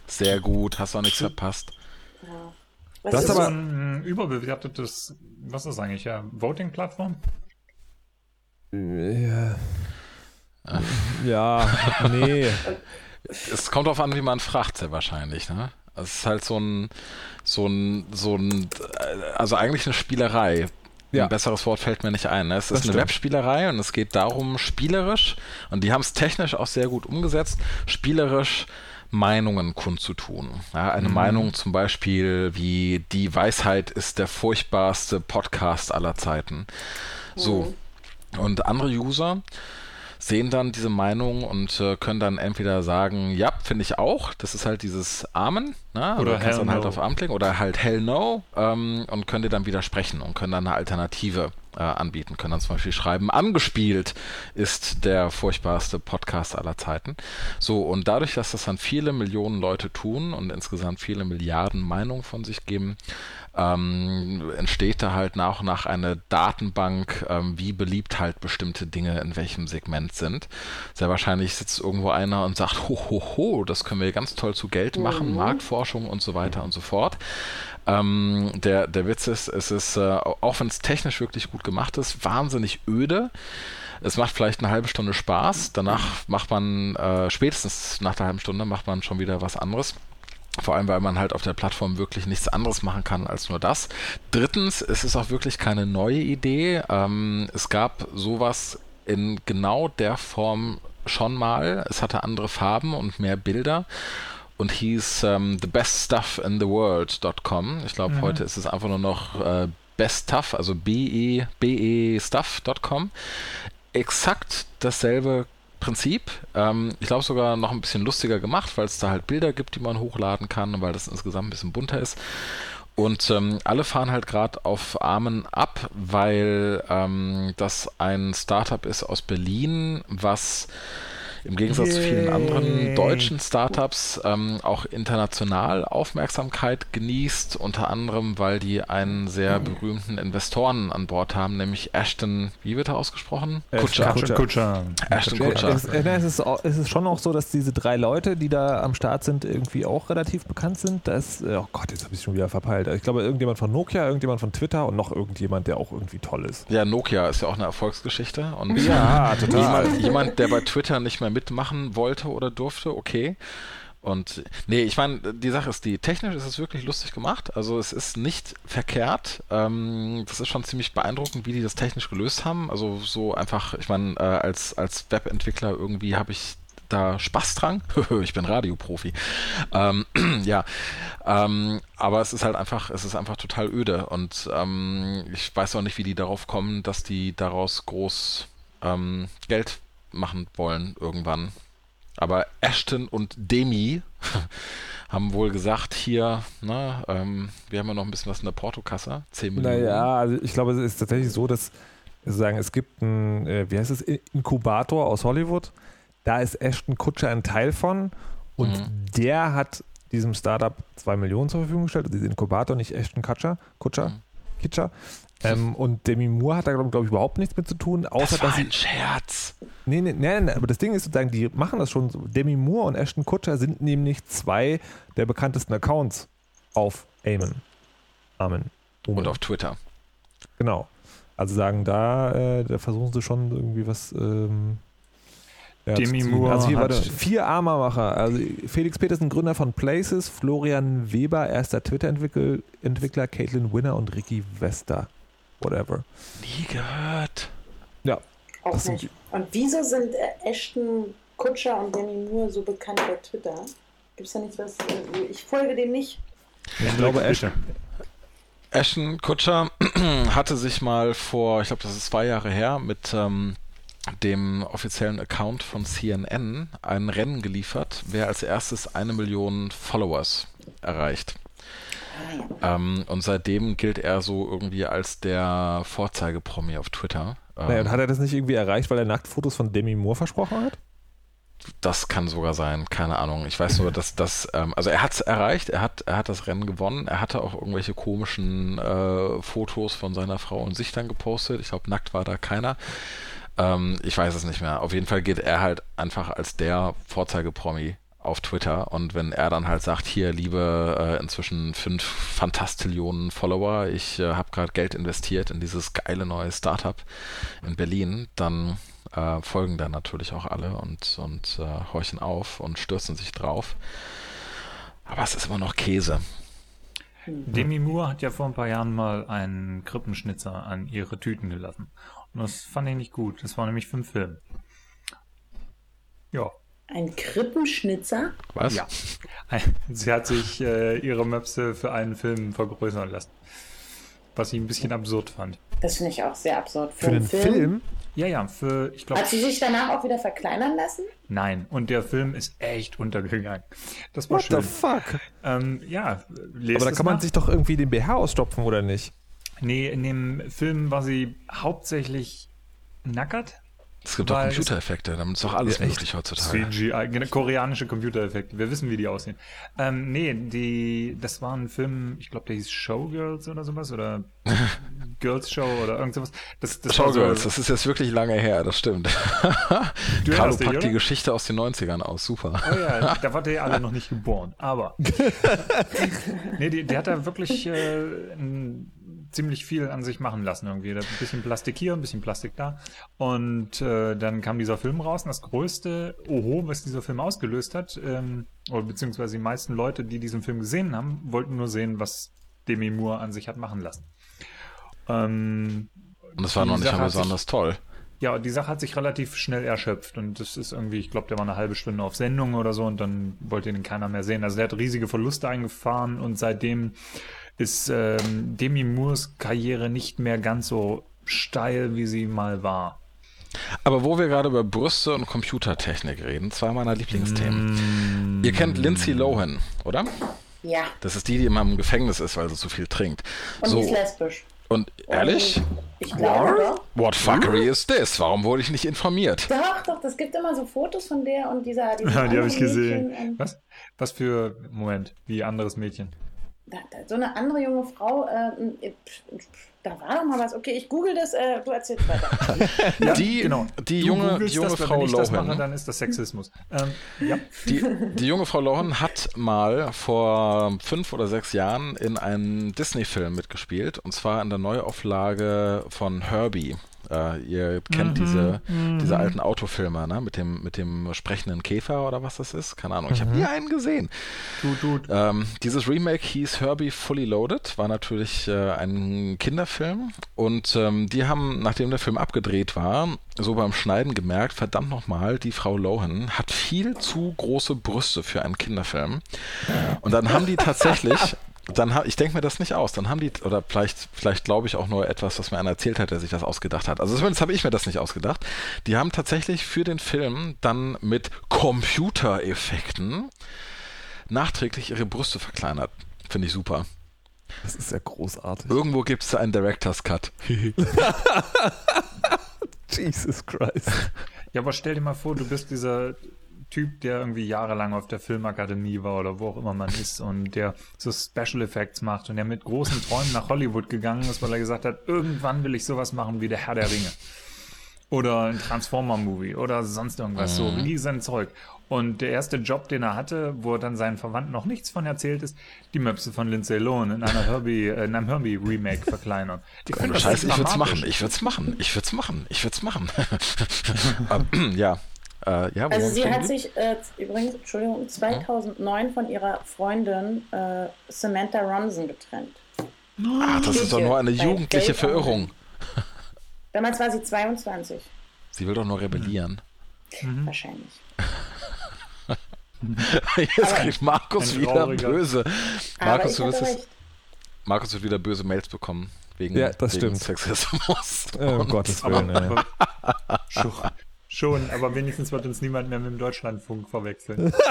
Sehr gut, hast du auch nichts verpasst. Ja. Was das ist aber ein überbewertetes, was ist eigentlich, ja, Voting-Plattform? Ja. ja, nee. Es kommt darauf an, wie man fragt, sehr wahrscheinlich, ne? Es ist halt so ein, so ein, so ein, also eigentlich eine Spielerei. Ja. Ein besseres Wort fällt mir nicht ein. Ne? Es das ist stimmt. eine Webspielerei und es geht darum, spielerisch, und die haben es technisch auch sehr gut umgesetzt, spielerisch Meinungen kundzutun. Ja, eine mhm. Meinung zum Beispiel wie die Weisheit ist der furchtbarste Podcast aller Zeiten. So. Mhm. Und andere User sehen dann diese Meinung und äh, können dann entweder sagen, ja, finde ich auch, das ist halt dieses Amen, ne? oder kannst dann halt no. auf Amen klicken, oder halt Hell No ähm, und können dir dann widersprechen und können dann eine Alternative äh, anbieten, können dann zum Beispiel schreiben, angespielt ist der furchtbarste Podcast aller Zeiten. So, und dadurch, dass das dann viele Millionen Leute tun und insgesamt viele Milliarden Meinungen von sich geben, ähm, entsteht da halt nach und nach eine Datenbank, ähm, wie beliebt halt bestimmte Dinge in welchem Segment sind. Sehr wahrscheinlich sitzt irgendwo einer und sagt, ho, ho, ho, das können wir ganz toll zu Geld machen, mhm. Marktforschung und so weiter und so fort. Ähm, der, der Witz ist, es ist, äh, auch wenn es technisch wirklich gut gemacht ist, wahnsinnig öde. Es macht vielleicht eine halbe Stunde Spaß, danach macht man, äh, spätestens nach der halben Stunde macht man schon wieder was anderes. Vor allem, weil man halt auf der Plattform wirklich nichts anderes machen kann als nur das. Drittens, es ist auch wirklich keine neue Idee. Ähm, es gab sowas in genau der Form schon mal. Es hatte andere Farben und mehr Bilder und hieß ähm, The Best Stuff in the World.com. Ich glaube, mhm. heute ist es einfach nur noch äh, Best Stuff, also B-E-B-E Stuff.com. Exakt dasselbe Prinzip. Ähm, ich glaube sogar noch ein bisschen lustiger gemacht, weil es da halt Bilder gibt, die man hochladen kann weil das insgesamt ein bisschen bunter ist. Und ähm, alle fahren halt gerade auf Armen ab, weil ähm, das ein Startup ist aus Berlin, was im Gegensatz zu vielen anderen deutschen Startups ähm, auch international Aufmerksamkeit genießt, unter anderem, weil die einen sehr berühmten Investoren an Bord haben, nämlich Ashton, wie wird er ausgesprochen? Kutscher. Kutscher. Kutscher. Ashton Kutscher. Es, es, ist, es ist schon auch so, dass diese drei Leute, die da am Start sind, irgendwie auch relativ bekannt sind. Da ist, oh Gott, jetzt habe ich schon wieder verpeilt. Ich glaube, irgendjemand von Nokia, irgendjemand von Twitter und noch irgendjemand, der auch irgendwie toll ist. Ja, Nokia ist ja auch eine Erfolgsgeschichte. Und ja, total. Jemand, jemand, der bei Twitter nicht mehr mitmachen wollte oder durfte, okay. Und nee, ich meine, die Sache ist die, technisch ist es wirklich lustig gemacht. Also es ist nicht verkehrt. Ähm, das ist schon ziemlich beeindruckend, wie die das technisch gelöst haben. Also so einfach, ich meine, äh, als, als Webentwickler irgendwie habe ich da Spaß dran. ich bin Radioprofi. Ähm, ja, ähm, aber es ist halt einfach, es ist einfach total öde und ähm, ich weiß auch nicht, wie die darauf kommen, dass die daraus groß ähm, Geld machen wollen irgendwann. Aber Ashton und Demi haben wohl gesagt, hier, ne, ähm, wir haben ja noch ein bisschen was in der Portokasse, 10 Millionen. Naja, also ich glaube, es ist tatsächlich so, dass sagen, es gibt einen, äh, wie heißt es, Inkubator aus Hollywood. Da ist Ashton Kutscher ein Teil von und mhm. der hat diesem Startup 2 Millionen zur Verfügung gestellt, also dieser Inkubator, nicht Ashton Kutscher, Kutscher, mhm. Kitscher. Ähm, und Demi Moore hat da, glaube ich, überhaupt nichts mit zu tun, außer das war dass ein Scherz. Nee, nee, nee, nee, aber das Ding ist sozusagen, die machen das schon so. Demi Moore und Ashton Kutscher sind nämlich zwei der bekanntesten Accounts auf Amen. Amen. Omen. Und auf Twitter. Genau. Also sagen, da, äh, da versuchen sie schon irgendwie was. Ähm, ja, Demi Moore. Also hier, warte, vier Armermacher. Also Felix Petersen, Gründer von Places, Florian Weber, erster Twitter-Entwickler, Caitlin Winner und Ricky Wester. Whatever. Nie gehört. Ja. Auch nicht. Und wieso sind äh, Ashton Kutscher und Demi Moore so bekannt bei Twitter? Gibt es da nichts was? Äh, ich folge dem nicht. Ich, ich glaube Ashton. Ashton Kutscher hatte sich mal vor, ich glaube, das ist zwei Jahre her, mit ähm, dem offiziellen Account von CNN ein Rennen geliefert, wer als erstes eine Million Followers erreicht. Ähm, und seitdem gilt er so irgendwie als der Vorzeigepromi auf Twitter. Naja, und hat er das nicht irgendwie erreicht, weil er Nacktfotos von Demi Moore versprochen hat? Das kann sogar sein, keine Ahnung. Ich weiß nur, dass das, ähm, also er hat es erreicht, er hat, er hat das Rennen gewonnen, er hatte auch irgendwelche komischen äh, Fotos von seiner Frau und sich dann gepostet. Ich glaube, nackt war da keiner. Ähm, ich weiß es nicht mehr. Auf jeden Fall geht er halt einfach als der Vorzeigepromi auf Twitter und wenn er dann halt sagt, hier liebe äh, inzwischen fünf Fantastillionen Follower, ich äh, habe gerade Geld investiert in dieses geile neue Startup in Berlin, dann äh, folgen da natürlich auch alle und, und äh, horchen auf und stürzen sich drauf. Aber es ist immer noch Käse. Demi Moore hat ja vor ein paar Jahren mal einen Krippenschnitzer an ihre Tüten gelassen. Und das fand ich nicht gut. Das war nämlich für einen Film. Ja. Ein Krippenschnitzer? Was? Ja. Sie hat sich äh, ihre Möpse für einen Film vergrößern lassen. Was ich ein bisschen absurd fand. Das finde ich auch sehr absurd. Für, den Film? Film? Ja, ja, für, ich glaube. Hat sie sich danach auch wieder verkleinern lassen? Nein, und der Film ist echt untergegangen. Das war What schön. the fuck? Ähm, ja, lest Aber da kann man nach. sich doch irgendwie den BH ausstopfen, oder nicht? Nee, in dem Film war sie hauptsächlich nackert. Es gibt auch Computereffekte, damit ist doch alles Ja, möglich heutzutage. CGI, genau, koreanische Computereffekte. Wir wissen, wie die aussehen. Ähm, nee, die, das war ein Film, ich glaube, der hieß Showgirls oder sowas oder Girls Show oder irgend sowas. Das, das Showgirls, so, das ist jetzt wirklich lange her, das stimmt. Du Carlo packt die? Geschichte aus den 90ern aus, super. Oh ja, da war der alle noch nicht geboren. Aber. nee, die, der hat da wirklich äh, ein, ziemlich viel an sich machen lassen irgendwie. Da- Ein bisschen Plastik hier, ein bisschen Plastik da. Und äh, dann kam dieser Film raus und das größte Oho, was dieser Film ausgelöst hat, ähm, oder beziehungsweise die meisten Leute, die diesen Film gesehen haben, wollten nur sehen, was Demi Moore an sich hat machen lassen. Ähm, Und das war noch nicht hat sich- besonders toll. ja, die Sache hat sich relativ schnell erschöpft und das ist irgendwie, ich glaube, der war eine halbe Stunde auf Sendung oder so und dann wollte ihn keiner mehr sehen. Also der hat riesige Verluste eingefahren und seitdem ist ähm, Demi Moores Karriere nicht mehr ganz so steil, wie sie mal war. Aber wo wir gerade über Brüste und Computertechnik reden, zwei meiner Lieblingsthemen. Ihr kennt Lindsay Lohan, oder? Ja. Das ist die, die immer im Gefängnis ist, weil sie zu viel trinkt. Und so, die ist lesbisch. und ehrlich? Ich glaube. What fuckery is this? Warum wurde ich nicht informiert? Doch, doch, das gibt immer so Fotos von der und dieser. Ja, die habe ich gesehen. Was? Was für Moment? Wie anderes Mädchen? Da, da, so eine andere junge Frau, äh, da war doch mal was. Okay, ich google das, äh, du erzählst weiter. die, genau. die Du junge, die junge das, Frau wenn ich das Lohan. mache, dann ist das Sexismus. Ähm, ja. Die, die junge Frau Lohan hat mal vor fünf oder sechs Jahren in einem Disney-Film mitgespielt und zwar in der Neuauflage von Herbie. Äh, ihr kennt diese, diese alten Autofilme, ne? Mit dem, mit dem sprechenden Käfer oder was das ist? Keine Ahnung. Ich habe nie einen gesehen. Tut, tut. Ähm, dieses Remake hieß Herbie Fully Loaded, war natürlich äh, ein Kinderfilm und ähm, die haben, nachdem der Film abgedreht war, so beim Schneiden gemerkt, verdammt nochmal, die Frau Lohan hat viel zu große Brüste für einen Kinderfilm. Und dann haben die tatsächlich, dann ha ich denke mir das nicht aus, dann haben die, oder vielleicht, vielleicht glaube ich auch nur etwas, was mir einer erzählt hat, der sich das ausgedacht hat. Also zumindest habe ich mir das nicht ausgedacht. Die haben tatsächlich für den Film dann mit Computereffekten nachträglich ihre Brüste verkleinert. Finde ich super. Das ist ja großartig. Irgendwo gibt es da einen Director's Cut. Jesus Christ. Ja, aber stell dir mal vor, du bist dieser Typ, der irgendwie jahrelang auf der Filmakademie war oder wo auch immer man ist und der so Special Effects macht und der mit großen Träumen nach Hollywood gegangen ist, weil er gesagt hat, irgendwann will ich sowas machen wie der Herr der Ringe. Oder ein Transformer-Movie oder sonst irgendwas, so riesen Zeug. Und der erste Job, den er hatte, wo er dann seinen Verwandten noch nichts von erzählt ist, die Möpse von Lindsay Lohan in einer Herbie, äh, in einem Herbie-Remake verkleinern. Finde das Scheiße, ich würde es machen. Ich würde es machen. Ich würde es machen. Ich würde es machen. Ähm, ja. Äh, ja, Also sie hat sich äh, übrigens, Entschuldigung, 2009 von ihrer Freundin äh, Samantha Ronson getrennt. Ah, das ist doch nur eine jugendliche Verirrung. Damals war sie 22, Sie will doch nur rebellieren. Mhm. wahrscheinlich. Jetzt kriegt Markus wieder trauriger- böse. Aber Markus, du wirst es. Markus wird wieder böse Mails bekommen. Wegen, Ja, das wegen stimmt. Sexismus. Oh, um Gottes Aber, Willen. ey. schon, aber wenigstens wird uns niemand mehr mit dem Deutschlandfunk verwechseln.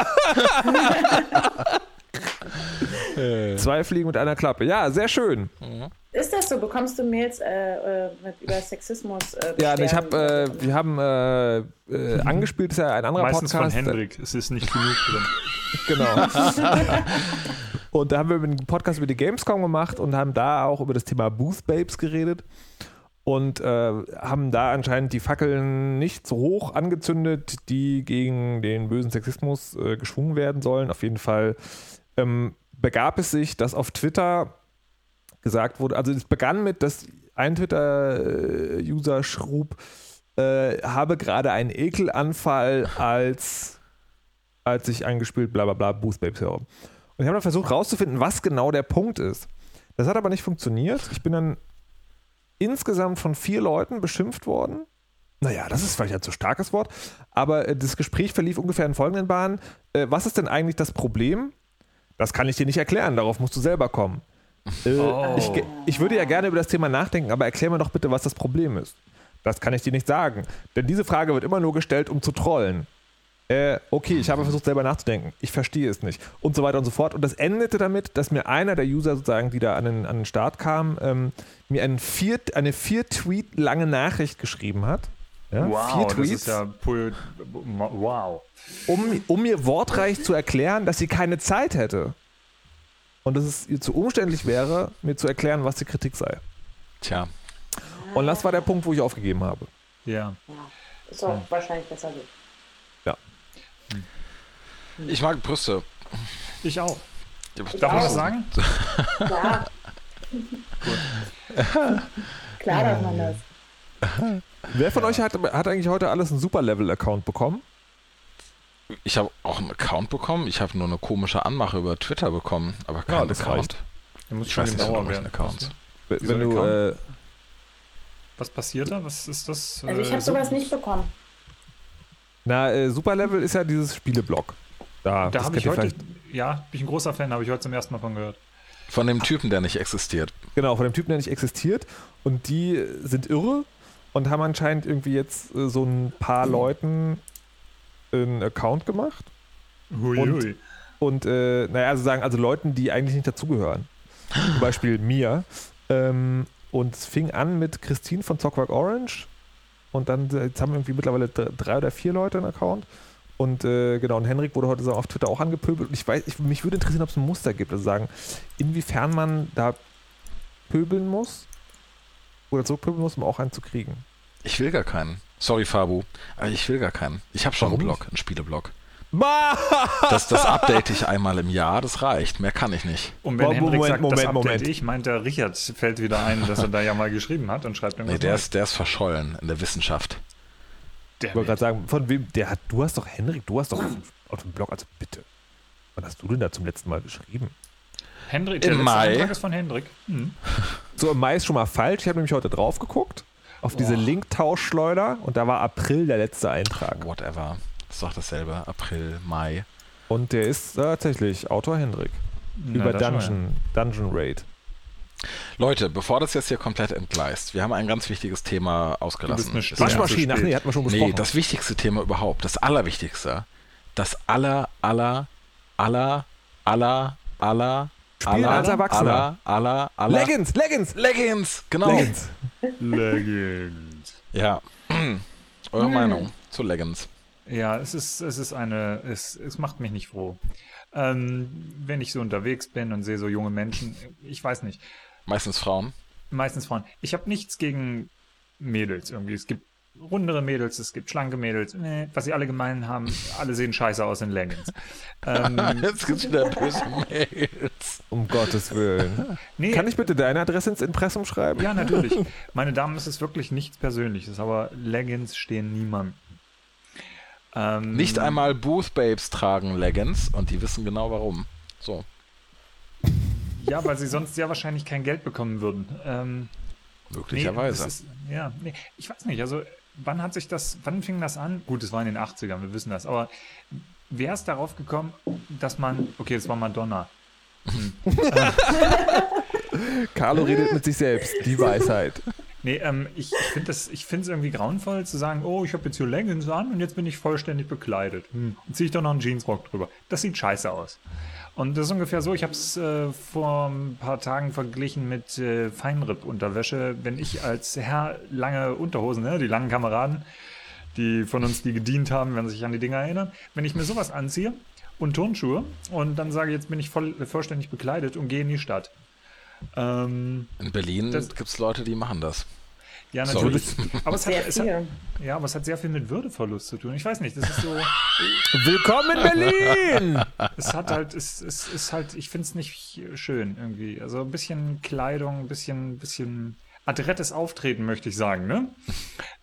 Zwei Fliegen mit einer Klappe. Ja, sehr schön. Ist das so? Bekommst du Mails äh, äh mit, über Sexismus? Äh, ja, ich habe, äh, wir haben äh, äh, angespielt, ist ja ein anderer Meistens Podcast. von Hendrik, es ist nicht genug drin. genau. und da haben wir einen Podcast über die Gamescom gemacht und haben da auch über das Thema Booth Babes geredet und äh, haben da anscheinend die Fackeln nicht so hoch angezündet, die gegen den bösen Sexismus äh, geschwungen werden sollen. Auf jeden Fall ähm, begab es sich, dass auf Twitter gesagt wurde. Also es begann mit, dass ein Twitter-User schrub, äh, habe gerade einen Ekelanfall, als, als ich eingespielt, bla bla bla, Boost Babes höre. Und ich habe dann versucht rauszufinden, was genau der Punkt ist. Das hat aber nicht funktioniert. Ich bin dann insgesamt von vier Leuten beschimpft worden. Naja, das ist vielleicht ein zu starkes Wort, aber äh, das Gespräch verlief ungefähr in folgenden Bahnen. Äh, was ist denn eigentlich das Problem? Das kann ich dir nicht erklären, darauf musst du selber kommen. Äh, oh. ich, ich würde ja gerne über das Thema nachdenken, aber erklär mir doch bitte, was das Problem ist. Das kann ich dir nicht sagen. Denn diese Frage wird immer nur gestellt, um zu trollen. Äh, okay, ich habe versucht selber nachzudenken. Ich verstehe es nicht. Und so weiter und so fort. Und das endete damit, dass mir einer der User sozusagen, die da an den, an den Start kam, ähm, mir einen vier, eine vier Tweet lange Nachricht geschrieben hat. Ja, wow, vier Tweets. Das ist ja wow. Um, um mir wortreich zu erklären, dass sie keine Zeit hätte und dass es ihr zu umständlich wäre, mir zu erklären, was die Kritik sei. Tja. Und das war der Punkt, wo ich aufgegeben habe. Ja. ja. Ist auch ja. wahrscheinlich besser so. Ja. Ich mag Brüste. Ich auch. Ich darf man das sagen? Klar. Klar darf man das. Wer von euch hat, hat eigentlich heute alles einen Super-Level-Account bekommen? Ich habe auch einen Account bekommen. Ich habe nur eine komische Anmache über Twitter bekommen, aber keinen ja, Account. Der muss ich schon weiß werden. Accounts. Wenn, wenn du, äh, was passiert da? Was ist das? Also ich habe äh, sowas nicht bekommen. Na, äh, Superlevel ist ja dieses Spieleblock. Da, da habe ich heute, ja, bin ich ein großer Fan, habe ich heute zum ersten Mal von gehört. Von dem Typen, der nicht existiert. Genau, von dem Typen, der nicht existiert. Und die sind irre und haben anscheinend irgendwie jetzt äh, so ein paar Leuten einen Account gemacht. Hui, und, hui. und äh, naja, also sagen, also Leuten, die eigentlich nicht dazugehören. Zum Beispiel mir. Ähm, und es fing an mit Christine von Zockwork Orange. Und dann, jetzt haben wir irgendwie mittlerweile drei oder vier Leute einen Account. Und äh, genau, und Henrik wurde heute so auf Twitter auch angepöbelt. Und ich weiß, ich, mich würde interessieren, ob es ein Muster gibt. Also sagen, inwiefern man da pöbeln muss oder zurückpöbeln muss, um auch einen zu kriegen. Ich will gar keinen. Sorry, Fabu. Ich will gar keinen. Ich habe schon Warum einen Blog, einen Spieleblog. Das, das update ich einmal im Jahr, das reicht. Mehr kann ich nicht. Und wenn Moment, Hendrik sagt, Moment, das update Moment. ich, meint der Richard, fällt wieder ein, dass er da ja mal geschrieben hat und schreibt irgendwas. Nee, der ist, der ist verschollen in der Wissenschaft. Der ich wollte gerade sagen, von wem, der hat, du hast doch, Hendrik, du hast doch auf dem Blog, also bitte. Wann hast du denn da zum letzten Mal geschrieben? Hendrik, Im Mai. ist von Hendrik. Hm. So, im Mai ist schon mal falsch. Ich habe nämlich heute drauf geguckt auf Boah. diese Link-Tauschschleuder und da war April der letzte Eintrag. Whatever. Das ist doch dasselbe. April, Mai. Und der ist tatsächlich Autor Hendrik. Na, über Dungeon, Dungeon Raid. Leute, bevor das jetzt hier komplett entgleist, wir haben ein ganz wichtiges Thema ausgelassen. Waschmaschine, ach nee, hat man schon besprochen. Nee, das wichtigste Thema überhaupt, das allerwichtigste, das aller, aller, aller, aller, aller, Spielen aller, als Erwachsener. Aller, aller, aller. Leggings, Leggings. Leggings, genau. Leggings. Leggings. Ja. Eure hm. Meinung zu Leggings? Ja, es ist, es ist eine, es, es macht mich nicht froh. Ähm, wenn ich so unterwegs bin und sehe so junge Menschen, ich weiß nicht. Meistens Frauen. Meistens Frauen. Ich habe nichts gegen Mädels irgendwie. Es gibt rundere Mädels, es gibt schlanke Mädels. Nee, was sie alle gemein haben, alle sehen scheiße aus in Leggings. Ähm, Jetzt gibt's wieder böse Mails. Um Gottes Willen. Nee, Kann ich bitte deine Adresse ins Impressum schreiben? Ja, natürlich. Meine Damen, es ist wirklich nichts Persönliches, aber Leggings stehen niemandem. Ähm, Nicht einmal Booth Babes tragen Leggings und die wissen genau warum. So. Ja, weil sie sonst sehr wahrscheinlich kein Geld bekommen würden. Ähm, Möglicherweise. Nee, ist, ja, nee, ich weiß nicht. Also wann hat sich das, wann fing das an? Gut, es war in den 80ern, wir wissen das, aber wer ist darauf gekommen, dass man, okay, es war Madonna. Hm. Carlo redet mit sich selbst, die Weisheit. Nee, ähm, ich, ich finde es irgendwie grauenvoll zu sagen, oh, ich habe jetzt hier Leggings an und jetzt bin ich vollständig bekleidet. Hm. Und ziehe ich doch noch einen Jeansrock drüber. Das sieht scheiße aus. Und das ist ungefähr so, ich habe es äh, vor ein paar Tagen verglichen mit äh, Feinripp-Unterwäsche. Wenn ich als Herr lange Unterhosen, ne, die langen Kameraden, die von uns, die gedient haben, werden sich an die Dinger erinnern. Wenn ich mir sowas anziehe und Turnschuhe und dann sage, jetzt bin ich voll, vollständig bekleidet und gehe in die Stadt. Ähm, in Berlin gibt es Leute, die machen das. Ja, natürlich. Aber es, hat, es hat, ja, aber es hat sehr viel mit Würdeverlust zu tun. Ich weiß nicht, das ist so. Willkommen in Berlin! es hat halt, es, es ist halt, ich finde es nicht schön irgendwie. Also ein bisschen Kleidung, ein bisschen, bisschen adrettes Auftreten, möchte ich sagen, ne?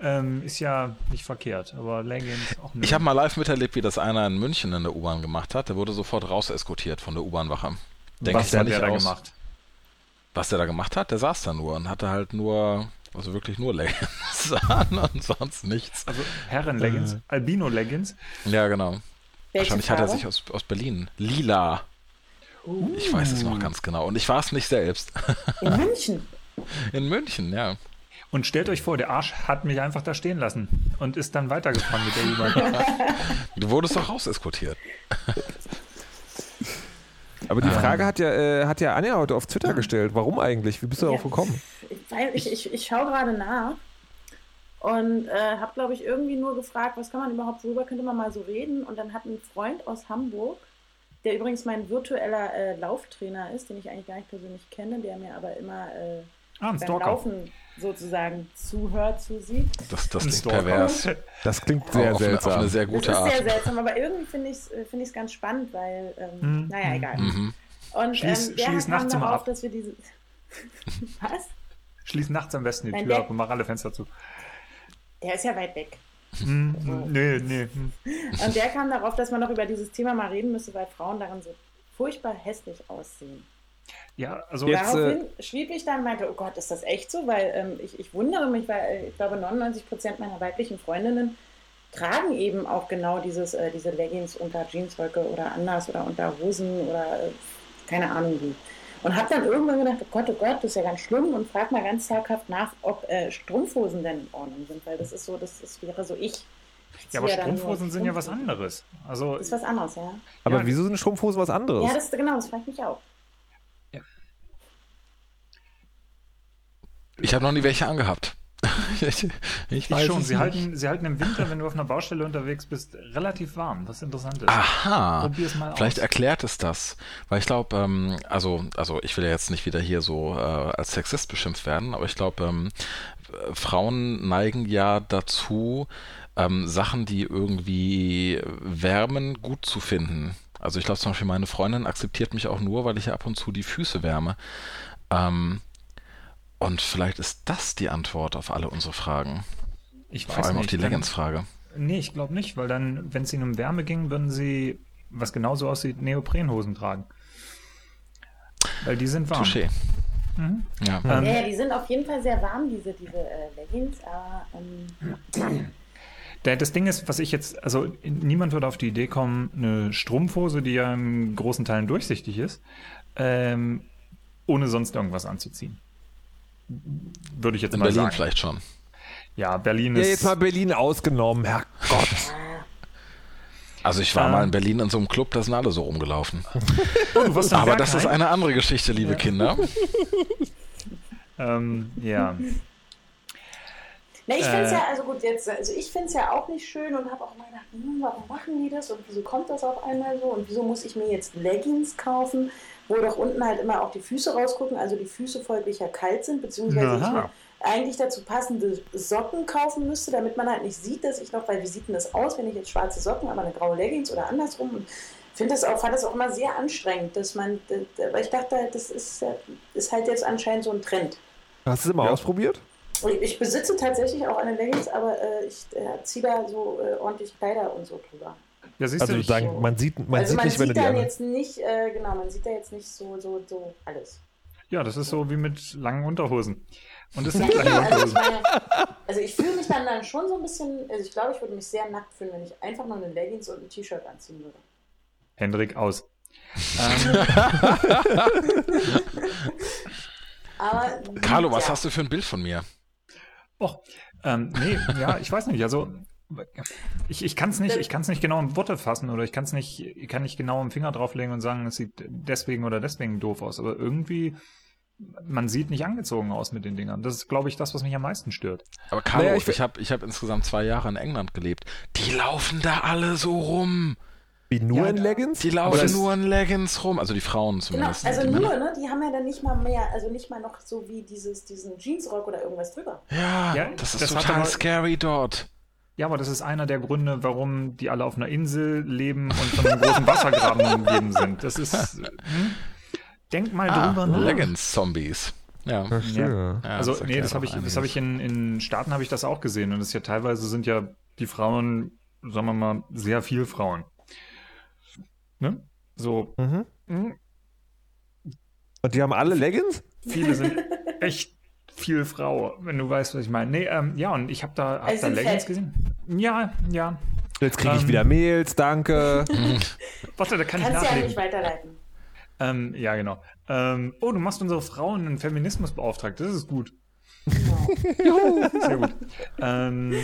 ähm, ist ja nicht verkehrt, aber Leggings auch nicht. Ich habe mal live miterlebt, wie das einer in München in der U-Bahn gemacht hat. Der wurde sofort raus eskortiert von der U-Bahn-Wache. Was hat der da gemacht? Was der da gemacht hat? Der saß da nur und hatte halt nur also wirklich nur Leggings an und sonst nichts. Also Herren-Leggings, äh. Albino-Leggings. Ja, genau. Welche Wahrscheinlich Farbe? hat er sich aus, aus Berlin. Lila. Uh. Ich weiß es noch ganz genau. Und ich war es nicht selbst. In München. In München, ja. Und stellt euch vor, der Arsch hat mich einfach da stehen lassen und ist dann weitergefahren mit der U-Bahn. du wurdest doch raus eskortiert. Aber die Frage hat ja, äh, hat ja Anja heute auf Twitter gestellt. Warum eigentlich? Wie bist du darauf gekommen? Weil ich, ich, ich schaue gerade nach und äh, habe, glaube ich, irgendwie nur gefragt, was kann man überhaupt, worüber könnte man mal so reden? Und dann hat ein Freund aus Hamburg, der übrigens mein virtueller äh, Lauftrainer ist, den ich eigentlich gar nicht persönlich kenne, der mir aber immer äh, ah, beim Laufen sozusagen zuhört, zusieht. Das, das klingt pervers. Das klingt sehr seltsam. Auf eine sehr gute Art. Das ist sehr seltsam, aber irgendwie finde ich es find ganz spannend, weil, ähm, mhm. naja, egal. Mhm. Und schließ, ähm, der schließ nachts darauf, ab. dass wir diese... Was? Schließ nachts am besten die Tür ab und mach alle Fenster zu. Der ist ja weit weg. Hm, so. Nee, nee. Hm. Und der kam darauf, dass man noch über dieses Thema mal reden müsste, weil Frauen darin so furchtbar hässlich aussehen. Ja, also jetzt, Daraufhin äh, schrieb ich dann, meinte, oh Gott, ist das echt so? Weil ähm, ich, ich wundere mich, weil äh, ich glaube, 99 Prozent meiner weiblichen Freundinnen tragen eben auch genau dieses, äh, diese Leggings unter Jeansröcke oder anders oder unter Hosen oder äh, keine Ahnung wie. Und habe dann irgendwann gedacht, oh Gott, oh Gott, das ist ja ganz schlimm und frag mal ganz zaghaft nach, ob äh, Strumpfhosen denn in Ordnung sind, weil das ist so, das, das wäre so ich. Ja, aber Strumpfhosen sind ja was anderes. Also, das ist was anderes, ja. Aber ja. wieso sind Strumpfhosen was anderes? Ja, das, genau, das frage ich mich auch. Ich habe noch nie welche angehabt. ich, ich weiß schon. Sie halten, sie halten im Winter, wenn du auf einer Baustelle unterwegs bist, relativ warm, was interessant ist. Aha. Probier's mal Vielleicht aus. erklärt es das. Weil ich glaube, ähm, also, also ich will ja jetzt nicht wieder hier so äh, als Sexist beschimpft werden, aber ich glaube, ähm, Frauen neigen ja dazu, ähm, Sachen, die irgendwie wärmen, gut zu finden. Also ich glaube zum Beispiel, meine Freundin akzeptiert mich auch nur, weil ich ab und zu die Füße wärme. Ähm, und vielleicht ist das die Antwort auf alle unsere Fragen. Ich Vor allem nicht. auf die Leggings-Frage. Nee, ich glaube nicht, weil dann, wenn es ihnen um Wärme ging, würden sie, was genauso aussieht, Neoprenhosen tragen. Weil die sind warm. Touché. Mhm. Ja. Ähm, ja, die sind auf jeden Fall sehr warm, diese, diese äh, Leggings. Aber, ähm, das Ding ist, was ich jetzt, also niemand würde auf die Idee kommen, eine Strumpfhose, die ja in großen Teilen durchsichtig ist, ähm, ohne sonst irgendwas anzuziehen würde ich jetzt In mal Berlin sagen. vielleicht schon. Ja, Berlin ist. Ja, jetzt mal Berlin ausgenommen, Herrgott. Also ich war ähm, mal in Berlin in so einem Club, da sind alle so rumgelaufen. Oh, Aber das ist eine andere Geschichte, liebe ja. Kinder. ähm, ja. Ne, ich finde es äh, ja, also gut, jetzt, also ich finde es ja auch nicht schön und habe auch immer gedacht, hm, warum machen die das und wieso kommt das auf einmal so und wieso muss ich mir jetzt Leggings kaufen? Wo doch unten halt immer auch die Füße rausgucken, also die Füße folglich ja kalt sind, beziehungsweise Aha. ich mir eigentlich dazu passende Socken kaufen müsste, damit man halt nicht sieht, dass ich noch, weil wie sieht denn das aus, wenn ich jetzt schwarze Socken, aber eine graue Leggings oder andersrum und finde das auch, fand das auch immer sehr anstrengend, dass man, weil ich dachte halt, das ist, ist halt jetzt anscheinend so ein Trend. Hast du es immer ja. ausprobiert? Ich besitze tatsächlich auch eine Leggings, aber äh, ich äh, ziehe da so äh, ordentlich Kleider und so drüber. Ja, siehst also du, sagen, so. man sieht, man also sieht man nicht, sieht wenn du die jetzt nicht, äh, genau, man sieht da jetzt nicht so, so, so alles. Ja, das ist so wie mit langen Unterhosen. Und es sind lange Unterhosen. Also ich, also ich fühle mich dann, dann schon so ein bisschen, also ich glaube, ich würde mich sehr nackt fühlen, wenn ich einfach nur eine Leggings und ein T-Shirt anziehen würde. Hendrik aus. Aber, Carlo, ja. was hast du für ein Bild von mir? Och, ähm, nee, ja, ich weiß nicht. Also ich, ich kann es nicht, ich kann es nicht genau in Worte fassen oder ich kann es nicht, ich kann nicht genau im Finger drauflegen und sagen, es sieht deswegen oder deswegen doof aus. Aber irgendwie, man sieht nicht angezogen aus mit den Dingern. Das ist, glaube ich, das, was mich am meisten stört. Aber Carlo, naja, ich, ich habe ich hab insgesamt zwei Jahre in England gelebt. Die laufen da alle so rum. Wie nur ja, in Leggings? Die laufen nur in Leggings rum, also die Frauen genau, zumindest. Genau, also nur, ne? Die haben ja dann nicht mal mehr, also nicht mal noch so wie dieses, diesen Jeansrock oder irgendwas drüber. Ja, ja das ist das total scary dort. Ja, aber das ist einer der Gründe, warum die alle auf einer Insel leben und von einem großen Wassergraben umgeben sind. Das ist. Hm? Denk mal ah, drüber nach. Leggings-Zombies. Ja. ja. ja. Also, das nee, das habe ich, das hab ich in, in Staaten habe ich das auch gesehen. Und das ist ja teilweise sind ja die Frauen, sagen wir mal, sehr viel Frauen. Ne? So. Mhm. Hm? Und die haben alle Leggings? Viele sind echt viel Frau, wenn du weißt, was ich meine. Nee, ähm, ja, und ich habe da, hab also da Leggings gesehen. Ja, ja. Jetzt kriege ich ähm, wieder Mails, danke. Warte, da kann Kannst ich nachlegen. ja nicht weiterleiten. Ähm, ja, genau. Ähm, oh, du machst unsere Frauen einen Feminismus beauftragt. Das ist gut. Juhu. Sehr gut. Ähm,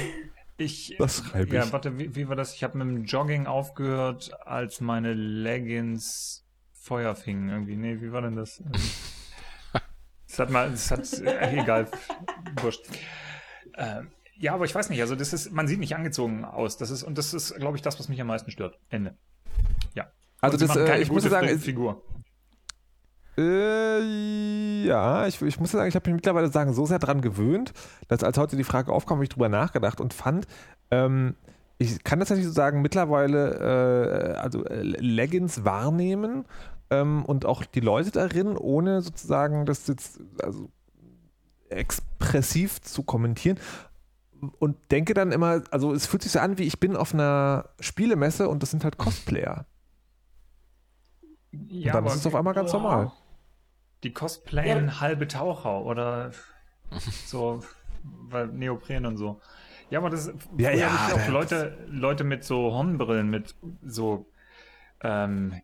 ich, das schreibe ich. Ja, warte, wie, wie war das? Ich habe mit dem Jogging aufgehört, als meine Leggings Feuer fingen irgendwie. Nee, wie war denn das? Das hat mal, das hat, äh, egal, wurscht. Äh, ja, aber ich weiß nicht, also das ist, man sieht nicht angezogen aus. Das ist, und das ist, glaube ich, das, was mich am meisten stört. Ende. Ja. Also das, äh, ich muss sagen, Figur. Äh, ja, ich, ich muss sagen, ich habe mich mittlerweile sagen, so sehr daran gewöhnt, dass als heute die Frage aufkam, habe ich drüber nachgedacht und fand, ähm, ich kann tatsächlich so sagen, mittlerweile äh, also äh, Leggings wahrnehmen ähm, und auch die Leute darin, ohne sozusagen das jetzt also expressiv zu kommentieren. Und denke dann immer, also es fühlt sich so an, wie ich bin auf einer Spielemesse und das sind halt Cosplayer. Ja, und dann ist es auf einmal ganz wow. normal. Die cosplayen ja. halbe Taucher oder so, weil Neopren und so. Ja, aber das ja, ja, auch Leute, Leute mit so Hornbrillen, mit so ähm,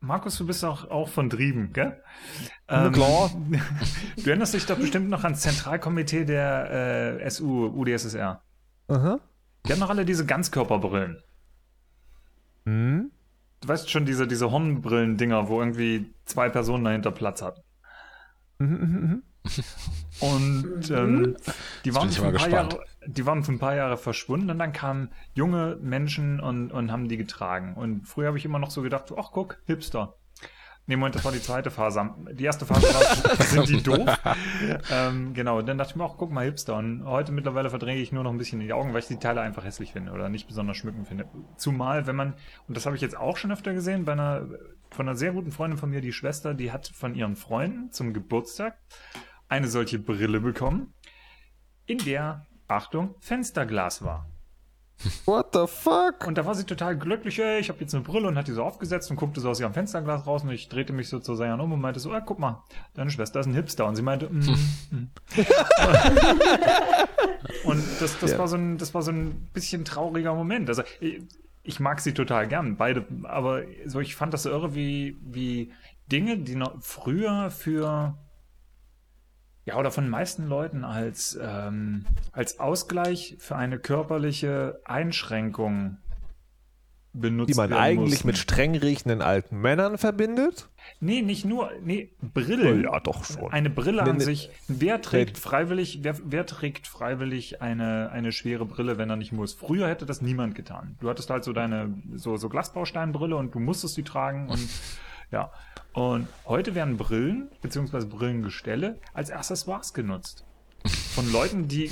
Markus, du bist auch, auch von Drieben, gell? Ähm, klar. Du erinnerst dich doch bestimmt noch ans Zentralkomitee der äh, SU, UdSSR. Aha. Die haben noch alle diese Ganzkörperbrillen. Hm? Du weißt schon, diese, diese Hornbrillen-Dinger, wo irgendwie zwei Personen dahinter Platz hatten. Mhm, mhm, mhm. Und ähm, die, waren für ein paar Jahre, die waren für ein paar Jahre verschwunden und dann kamen junge Menschen und, und haben die getragen. Und früher habe ich immer noch so gedacht, ach guck, Hipster. Nee, Moment, das war die zweite Phase. Die erste Phase war, sind die doof? ähm, genau, dann dachte ich mir auch, guck mal, Hipster. Und heute mittlerweile verdränge ich nur noch ein bisschen die Augen, weil ich die Teile einfach hässlich finde oder nicht besonders schmückend finde. Zumal, wenn man, und das habe ich jetzt auch schon öfter gesehen, bei einer, von einer sehr guten Freundin von mir, die Schwester, die hat von ihren Freunden zum Geburtstag eine solche Brille bekommen, in der, Achtung, Fensterglas war. What the fuck? Und da war sie total glücklich, ey, ich habe jetzt eine Brille und hat die so aufgesetzt und guckte so aus ihrem Fensterglas raus und ich drehte mich so zu Sayan um und meinte so, ah, guck mal, deine Schwester ist ein Hipster. Und sie meinte, mm, mm. und das, das, ja. war so ein, das war so ein bisschen trauriger Moment. Also ich, ich mag sie total gern, beide, aber so ich fand das so irre, wie, wie Dinge, die noch früher für ja, oder von den meisten Leuten als, ähm, als Ausgleich für eine körperliche Einschränkung benutzt Die man eigentlich mussten. mit streng riechenden alten Männern verbindet? Nee, nicht nur, nee, Brillen. Ja, doch schon. Eine Brille nee, an nee, sich. Wer trägt nee. freiwillig, wer, wer trägt freiwillig eine, eine schwere Brille, wenn er nicht muss? Früher hätte das niemand getan. Du hattest halt so deine, so, so Glasbausteinbrille und du musstest die tragen und, ja. Und heute werden Brillen bzw. Brillengestelle als Accessoires genutzt. Von Leuten, die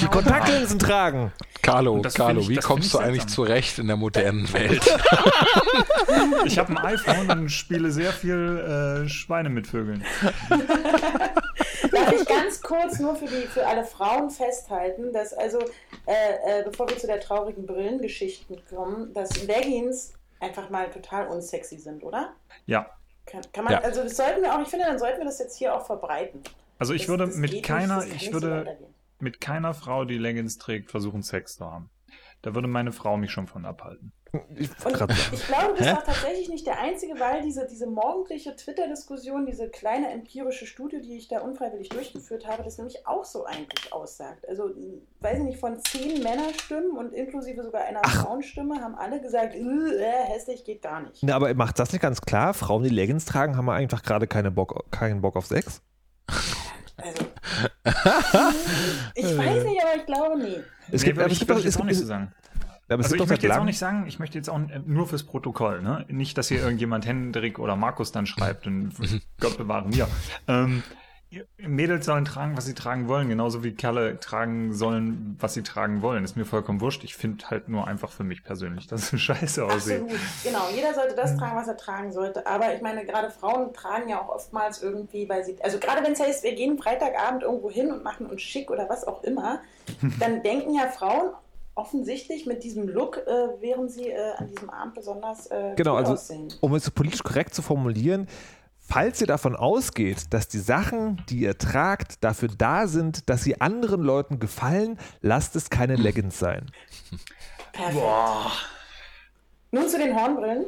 die Kontaktlinsen tragen. Carlo, Carlo, ich, wie kommst du eigentlich zurecht in der modernen Welt? ich habe ein iPhone und spiele sehr viel äh, Schweine mit Vögeln. Darf ich ganz kurz nur für, die, für alle Frauen festhalten, dass also, äh, äh, bevor wir zu der traurigen Brillengeschichten kommen, dass Leggings einfach mal total unsexy sind, oder? Ja. Kann, kann man, ja. also das sollten wir auch, ich finde, dann sollten wir das jetzt hier auch verbreiten. Also ich das, würde das mit keiner, nicht, ich würde so mit keiner Frau, die Leggings trägt, versuchen, Sex zu haben. Da würde meine Frau mich schon von abhalten. Ich, und ich glaube, das war tatsächlich nicht der einzige, weil diese, diese morgendliche Twitter-Diskussion, diese kleine empirische Studie, die ich da unfreiwillig durchgeführt habe, das nämlich auch so eigentlich aussagt. Also, weiß ich nicht, von zehn Männerstimmen und inklusive sogar einer Ach. Frauenstimme haben alle gesagt, äh, äh, hässlich geht gar nicht. Na, aber macht das nicht ganz klar? Frauen, die Leggings tragen, haben einfach gerade keine Bock, keinen Bock auf Sex? Also, ich weiß nicht, aber ich glaube nie. Es nee, gibt, aber ich würde jetzt auch nicht so sagen. Aber also ich möchte jetzt auch nicht sagen, ich möchte jetzt auch nur fürs Protokoll, ne? Nicht, dass hier irgendjemand Hendrik oder Markus dann schreibt und Gott bewahre mir. Ähm, Mädels sollen tragen, was sie tragen wollen, genauso wie Kerle tragen sollen, was sie tragen wollen. Ist mir vollkommen wurscht. Ich finde halt nur einfach für mich persönlich, dass es scheiße aussieht. Absolut, genau. Jeder sollte das tragen, was er tragen sollte. Aber ich meine, gerade Frauen tragen ja auch oftmals irgendwie, weil sie, also gerade wenn es heißt, wir gehen Freitagabend irgendwo hin und machen uns schick oder was auch immer, dann denken ja Frauen, offensichtlich mit diesem Look äh, wären sie äh, an diesem Abend besonders äh, genau, also, aussehen. Um es politisch korrekt zu formulieren, falls ihr davon ausgeht, dass die Sachen, die ihr tragt, dafür da sind, dass sie anderen Leuten gefallen, lasst es keine Leggings sein. Perfekt. Boah. Nun zu den Hornbrillen.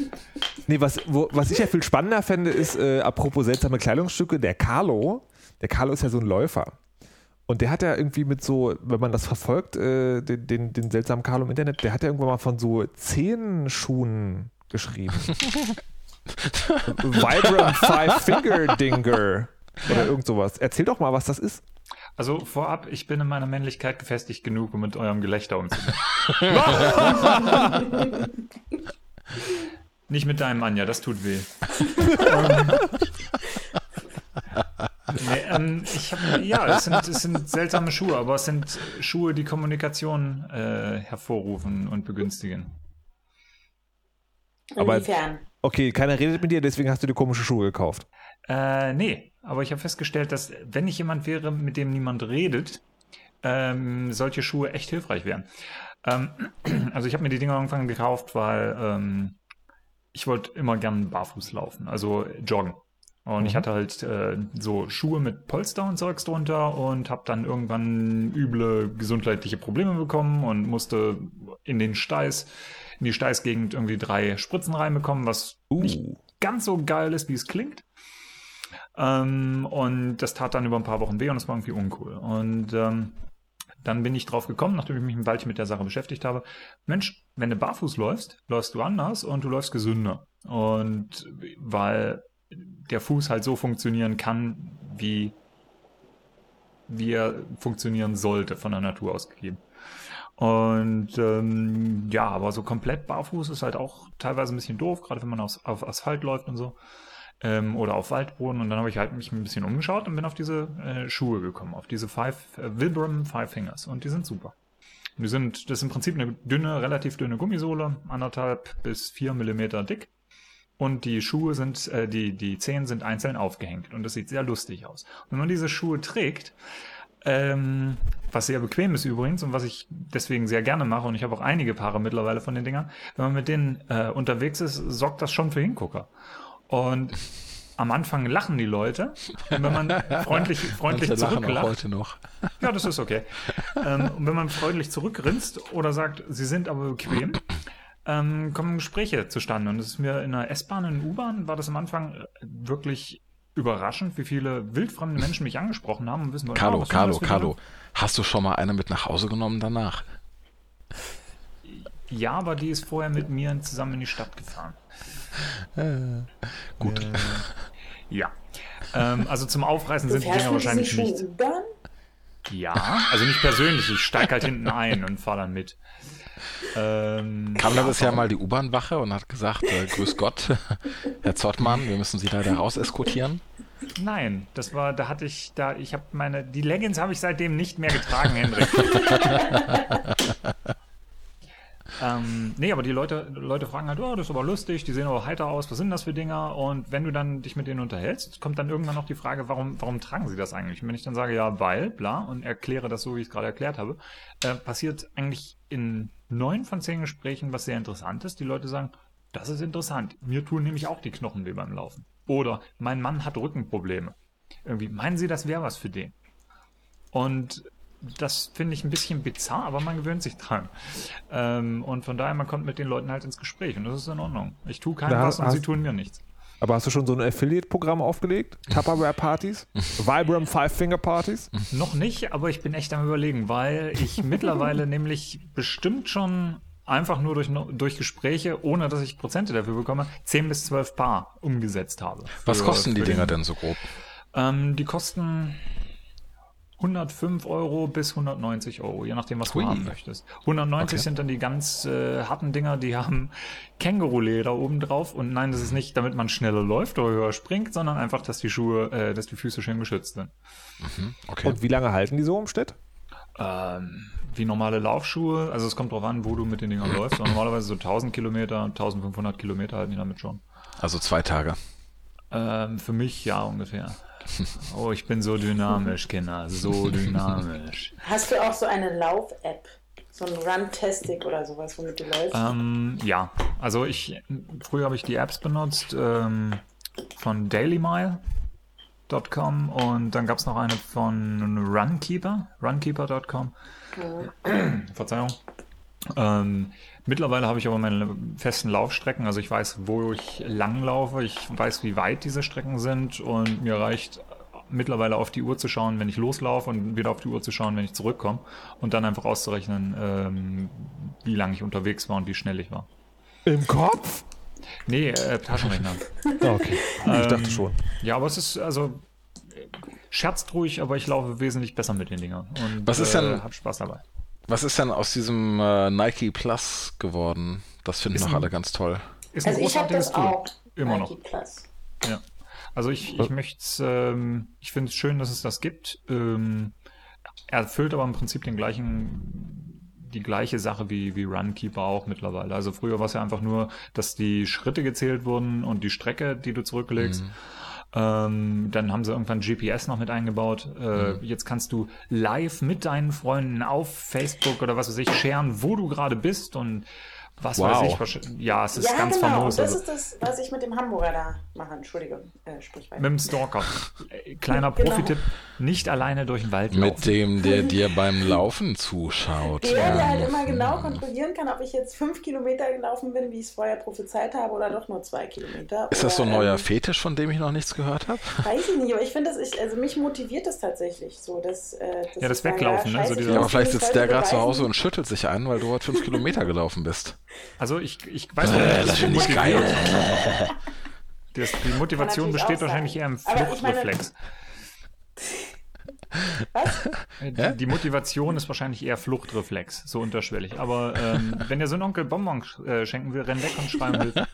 nee, was, wo, was ich ja viel spannender fände, ist, äh, apropos seltsame Kleidungsstücke, der Carlo. Der Carlo ist ja so ein Läufer. Und der hat ja irgendwie mit so, wenn man das verfolgt, äh, den, den, den seltsamen Carlo im Internet, der hat ja irgendwann mal von so Zehenschuhen geschrieben. Vibram Five Finger Dinger. Oder irgend sowas. Erzähl doch mal, was das ist. Also vorab, ich bin in meiner Männlichkeit gefestigt genug, um mit eurem Gelächter umzugehen. Nicht mit deinem Anja, das tut weh. nee, ähm, ich hab, ja, es sind, es sind seltsame Schuhe, aber es sind Schuhe, die Kommunikation äh, hervorrufen und begünstigen. Inwiefern? Okay, keiner redet mit dir, deswegen hast du die komische Schuhe gekauft. Äh, nee, aber ich habe festgestellt, dass wenn ich jemand wäre, mit dem niemand redet, ähm, solche Schuhe echt hilfreich wären. Ähm, also ich habe mir die Dinger irgendwann gekauft, weil ähm, ich wollte immer gern barfuß laufen, also joggen. Und mhm. ich hatte halt äh, so Schuhe mit Polster und Zeugs drunter und habe dann irgendwann üble gesundheitliche Probleme bekommen und musste in den Steiß, in die Steißgegend irgendwie drei Spritzen reinbekommen, was uh. nicht ganz so geil ist, wie es klingt. Ähm, und das tat dann über ein paar Wochen weh und es war irgendwie uncool. Und ähm, dann bin ich drauf gekommen, nachdem ich mich ein Weilchen mit der Sache beschäftigt habe. Mensch, wenn du barfuß läufst, läufst du anders und du läufst gesünder. Und weil der Fuß halt so funktionieren kann, wie, wie er funktionieren sollte, von der Natur aus gegeben. Und ähm, ja, aber so komplett barfuß ist halt auch teilweise ein bisschen doof, gerade wenn man auf, auf Asphalt läuft und so. Ähm, oder auf Waldboden. Und dann habe ich halt mich ein bisschen umgeschaut und bin auf diese äh, Schuhe gekommen, auf diese Five, äh, Vibram Five Fingers. Und die sind super. Und die sind, das ist im Prinzip eine dünne, relativ dünne Gummisohle, anderthalb bis vier Millimeter dick und die Schuhe sind, äh, die, die Zehen sind einzeln aufgehängt und das sieht sehr lustig aus. Und wenn man diese Schuhe trägt, ähm, was sehr bequem ist übrigens und was ich deswegen sehr gerne mache und ich habe auch einige Paare mittlerweile von den Dingern, wenn man mit denen äh, unterwegs ist, sorgt das schon für Hingucker. Und am Anfang lachen die Leute und wenn man freundlich, freundlich zurücklacht. heute noch. Ja, das ist okay. Ähm, und wenn man freundlich zurückgrinst oder sagt, sie sind aber bequem, ähm, kommen Gespräche zustande. Und es ist mir in der S-Bahn, in der U-Bahn, war das am Anfang äh, wirklich überraschend, wie viele wildfremde Menschen mich angesprochen haben und wissen wollen, Carlo, oh, Carlo, Carlo, hast du schon mal eine mit nach Hause genommen danach? Ja, aber die ist vorher mit mir zusammen in die Stadt gefahren. Äh, gut. Äh, ja. Ähm, also zum Aufreißen du sind die Dinger wahrscheinlich nicht. Ja, also nicht persönlich. Ich steige halt hinten ein und fahre dann mit. Ähm, Kam da bisher mal die U-Bahn-Wache und hat gesagt, äh, grüß Gott, Herr Zottmann, wir müssen Sie leider raus eskortieren? Nein, das war, da hatte ich, da, ich habe meine, die Leggings habe ich seitdem nicht mehr getragen, Hendrik. ähm, nee, aber die Leute, Leute fragen halt, oh, das ist aber lustig, die sehen aber heiter aus, was sind das für Dinger? Und wenn du dann dich mit denen unterhältst, kommt dann irgendwann noch die Frage, warum, warum tragen sie das eigentlich? Und wenn ich dann sage, ja, weil, bla, und erkläre das so, wie ich es gerade erklärt habe, äh, passiert eigentlich in neun von zehn Gesprächen was sehr interessant ist. Die Leute sagen, das ist interessant. Mir tun nämlich auch die Knochen weh beim Laufen. Oder mein Mann hat Rückenprobleme. Irgendwie, meinen Sie, das wäre was für den? Und das finde ich ein bisschen bizarr, aber man gewöhnt sich dran. Ähm, und von daher, man kommt mit den Leuten halt ins Gespräch und das ist in Ordnung. Ich tue keinem was und sie tun mir nichts. Aber hast du schon so ein Affiliate-Programm aufgelegt? Tupperware-Partys? Vibram Five-Finger-Partys? Noch nicht, aber ich bin echt am überlegen, weil ich mittlerweile nämlich bestimmt schon einfach nur durch, durch Gespräche, ohne dass ich Prozente dafür bekomme, 10 bis 12 Paar umgesetzt habe. Was Für- kosten die Dinger den- denn so grob? Ähm, die kosten 105 Euro bis 190 Euro, je nachdem, was Hui. du haben möchtest. 190 Okay. sind dann die ganz äh, harten Dinger, die haben Känguruleder oben drauf. Und nein, das ist nicht, damit man schneller läuft oder höher springt, sondern einfach, dass die Schuhe, äh, dass die Füße schön geschützt sind. Okay. Und wie lange halten die so im Schnitt? Ähm, wie normale Laufschuhe, also es kommt drauf an, wo du mit den Dingern läufst. Aber normalerweise so 1000 Kilometer, 1500 Kilometer halten die damit schon. Also zwei Tage. Ähm, für mich ja ungefähr. Oh, ich bin so dynamisch, Kinder, so dynamisch. Hast du auch so eine Lauf-App? So ein Runtastic oder sowas, womit du läufst? Ähm, ja, also ich, früher habe ich die Apps benutzt ähm, von dailymile.com und dann gab es noch eine von Runkeeper, runkeeper.com. Verzeihung. Ähm, mittlerweile habe ich aber meine festen Laufstrecken, also ich weiß, wo ich lang laufe, ich weiß, wie weit diese Strecken sind und mir reicht mittlerweile auf die Uhr zu schauen, wenn ich loslaufe und wieder auf die Uhr zu schauen, wenn ich zurückkomme und dann einfach auszurechnen, ähm, wie lange ich unterwegs war und wie schnell ich war. Im Kopf? Nee, äh, Taschenrechner. Ah, okay. ich dachte schon. Ja, aber es ist, also, äh, scherzt ruhig, aber ich laufe wesentlich besser mit den Dingern. Und Was ist äh, denn- hab Spaß dabei. Was ist denn aus diesem äh, Nike Plus geworden? Das finden Ist noch ein- alle ganz toll. Ist ein also ich habe großartiges das Tool. auch. Immer Nike noch. Plus. Ja. Also ich, ich möchte ähm, ich finde es schön, dass es das gibt. Ähm, er erfüllt aber im Prinzip den gleichen, die gleiche Sache wie, wie Runkeeper auch mittlerweile. Also früher war es ja einfach nur, dass die Schritte gezählt wurden und die Strecke, die du zurücklegst. Ähm, dann haben sie irgendwann GPS noch mit eingebaut. Äh, Jetzt kannst du live mit deinen Freunden auf Facebook oder was weiß ich scheren, wo du gerade bist und was Wow. weiß ich. Ja, es ist ja, ganz genau. famos. das Also- ist das, was ich mit dem Hamburger da mache. Entschuldige, äh, sprich weiter. Mit dem Stalker. Äh, Kleiner Genau. Profi-Tipp, nicht alleine durch den Wald Mit laufen. dem, der dir beim Laufen zuschaut. Der, der halt immer genau kontrollieren kann, ob ich jetzt fünf Kilometer gelaufen bin, wie ich es vorher prophezeit habe, oder doch nur zwei Kilometer. Ist das so ein Oder, neuer ähm, Fetisch, von dem ich noch nichts gehört habe? Weiß ich nicht, aber ich finde das, ich, also mich motiviert das tatsächlich so, dass, äh, dass Ja, das ich sage, Weglaufen, ne? So Ja, aber vielleicht sitzt der gerade zu. Hause und schüttelt sich ein, weil du heute fünf Kilometer gelaufen bist. Also ich, ich weiß Äh, nicht, das finde ich geil. Das, die Motivation besteht wahrscheinlich eher im Fluchtreflex. Was? Äh, Die, die Motivation ist wahrscheinlich eher Fluchtreflex, so unterschwellig. Aber ähm, wenn ihr so einen Onkel Bonbon äh, schenken will, renn weg und schrei um Hilfe.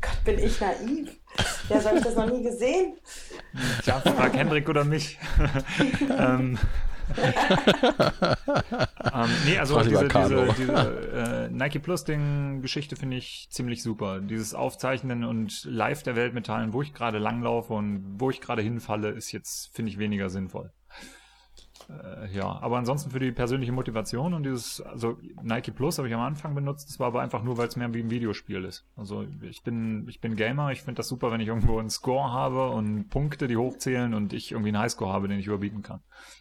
Gott, bin ich naiv. Ja, so habe ich das noch nie gesehen. Ja, frag Hendrik oder mich. ähm, ähm, nee, also diese, diese, diese äh, Nike Plus Ding Geschichte finde ich ziemlich super. Dieses Aufzeichnen und live der Welt mitteilen, wo ich gerade langlaufe und wo ich gerade hinfalle, ist jetzt, finde ich, weniger sinnvoll. Äh, ja, aber ansonsten für die persönliche Motivation und dieses, also Nike Plus habe ich am Anfang benutzt, das war aber einfach nur, weil es mehr wie ein Videospiel ist. Also ich bin, ich bin Gamer, ich finde das super, wenn ich irgendwo einen Score habe und Punkte, die hochzählen und ich irgendwie einen Highscore habe, den ich überbieten kann.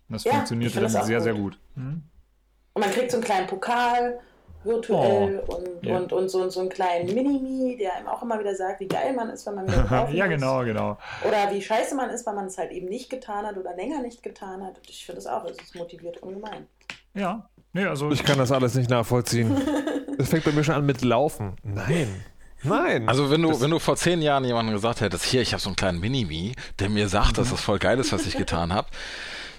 Und das Ja, funktioniert ich finde dann sehr, gut. sehr gut. Hm? Und man kriegt so einen kleinen Pokal virtuell und, Oh, Ja. und, und so, so einen kleinen Mini-Mi, der einem auch immer wieder sagt, wie geil man ist, wenn man wieder ja, ist. genau, genau. Oder wie scheiße man ist, weil man es halt eben nicht getan hat oder länger nicht getan hat. Und ich finde das auch, es motiviert ungemein. Ja. Nee, also Ich kann das alles nicht nachvollziehen. Es fängt bei mir schon an mit Laufen. Nein. Nein. Also wenn du, wenn du vor zehn Jahren jemandem gesagt hättest, hier, ich habe so einen kleinen Mini-Me, der mir sagt, dass das voll geil ist, was ich getan habe,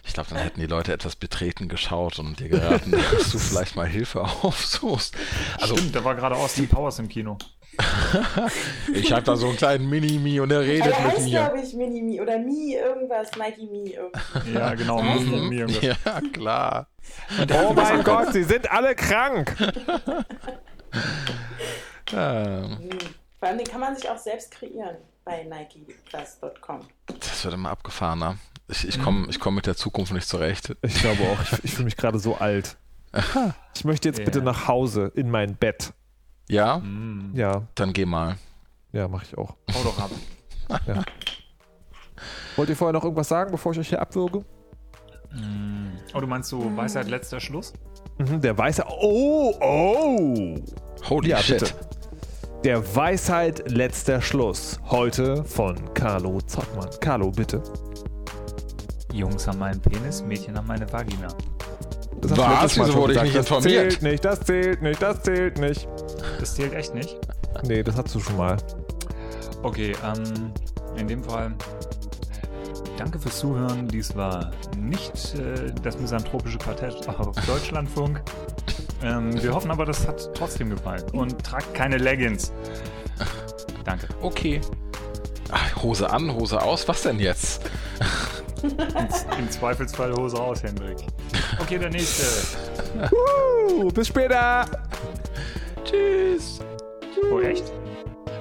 ich glaube, dann hätten die Leute etwas betreten geschaut und dir geraten, dass du vielleicht mal Hilfe aufsuchst. Also Stimmt, da war gerade Austin Powers im Kino. ich habe da so einen kleinen Mini-Me und der Aber redet der mit heißt, mir. glaube ich, Mini-Mi oder Mi irgendwas, Nike-Mi irgendwie. Ja, genau. Mhm. mir irgendwas. Ja, klar. oh mein Gott, sie sind alle krank. Ähm, Vor allem den kann man sich auch selbst kreieren bei NikePlus.com. das wird immer abgefahrener. Ich, ich komme ich komm mit der Zukunft nicht zurecht. Ich glaube auch, ich, ich fühle mich gerade so alt. Ich möchte jetzt Ja. bitte nach Hause in mein Bett. Ja, Hm. Ja, dann geh mal. ja, mache ich auch. Hau doch ab. Wollt ihr vorher noch irgendwas sagen, bevor ich euch hier abwürge? Hm. Oh, du meinst so Weisheit letzter Schluss? Mhm, der Weisheit. Oh, oh! Holy Ja, shit. bitte. Der Weisheit letzter Schluss. Heute von Carlo Zottmann. Carlo, bitte. Jungs haben meinen Penis, Mädchen haben meine Vagina. Das Was? Wieso wurde ich gesagt. nicht das informiert? zählt nicht, das zählt nicht, das zählt nicht. Das zählt echt nicht. Nee, das hast du schon mal. Okay, ähm, in dem Fall danke fürs Zuhören. Dies war nicht äh, das misanthropische Quartett auf Deutschlandfunk. ähm, wir hoffen aber, das hat trotzdem gefallen. Und tragt keine Leggings. Danke. Okay. Ach, Hose an, Hose aus, was denn jetzt? Im Zweifelsfall Hose aus, Hendrik. Okay, der nächste. Uh, bis später. Tschüss. Oh, echt?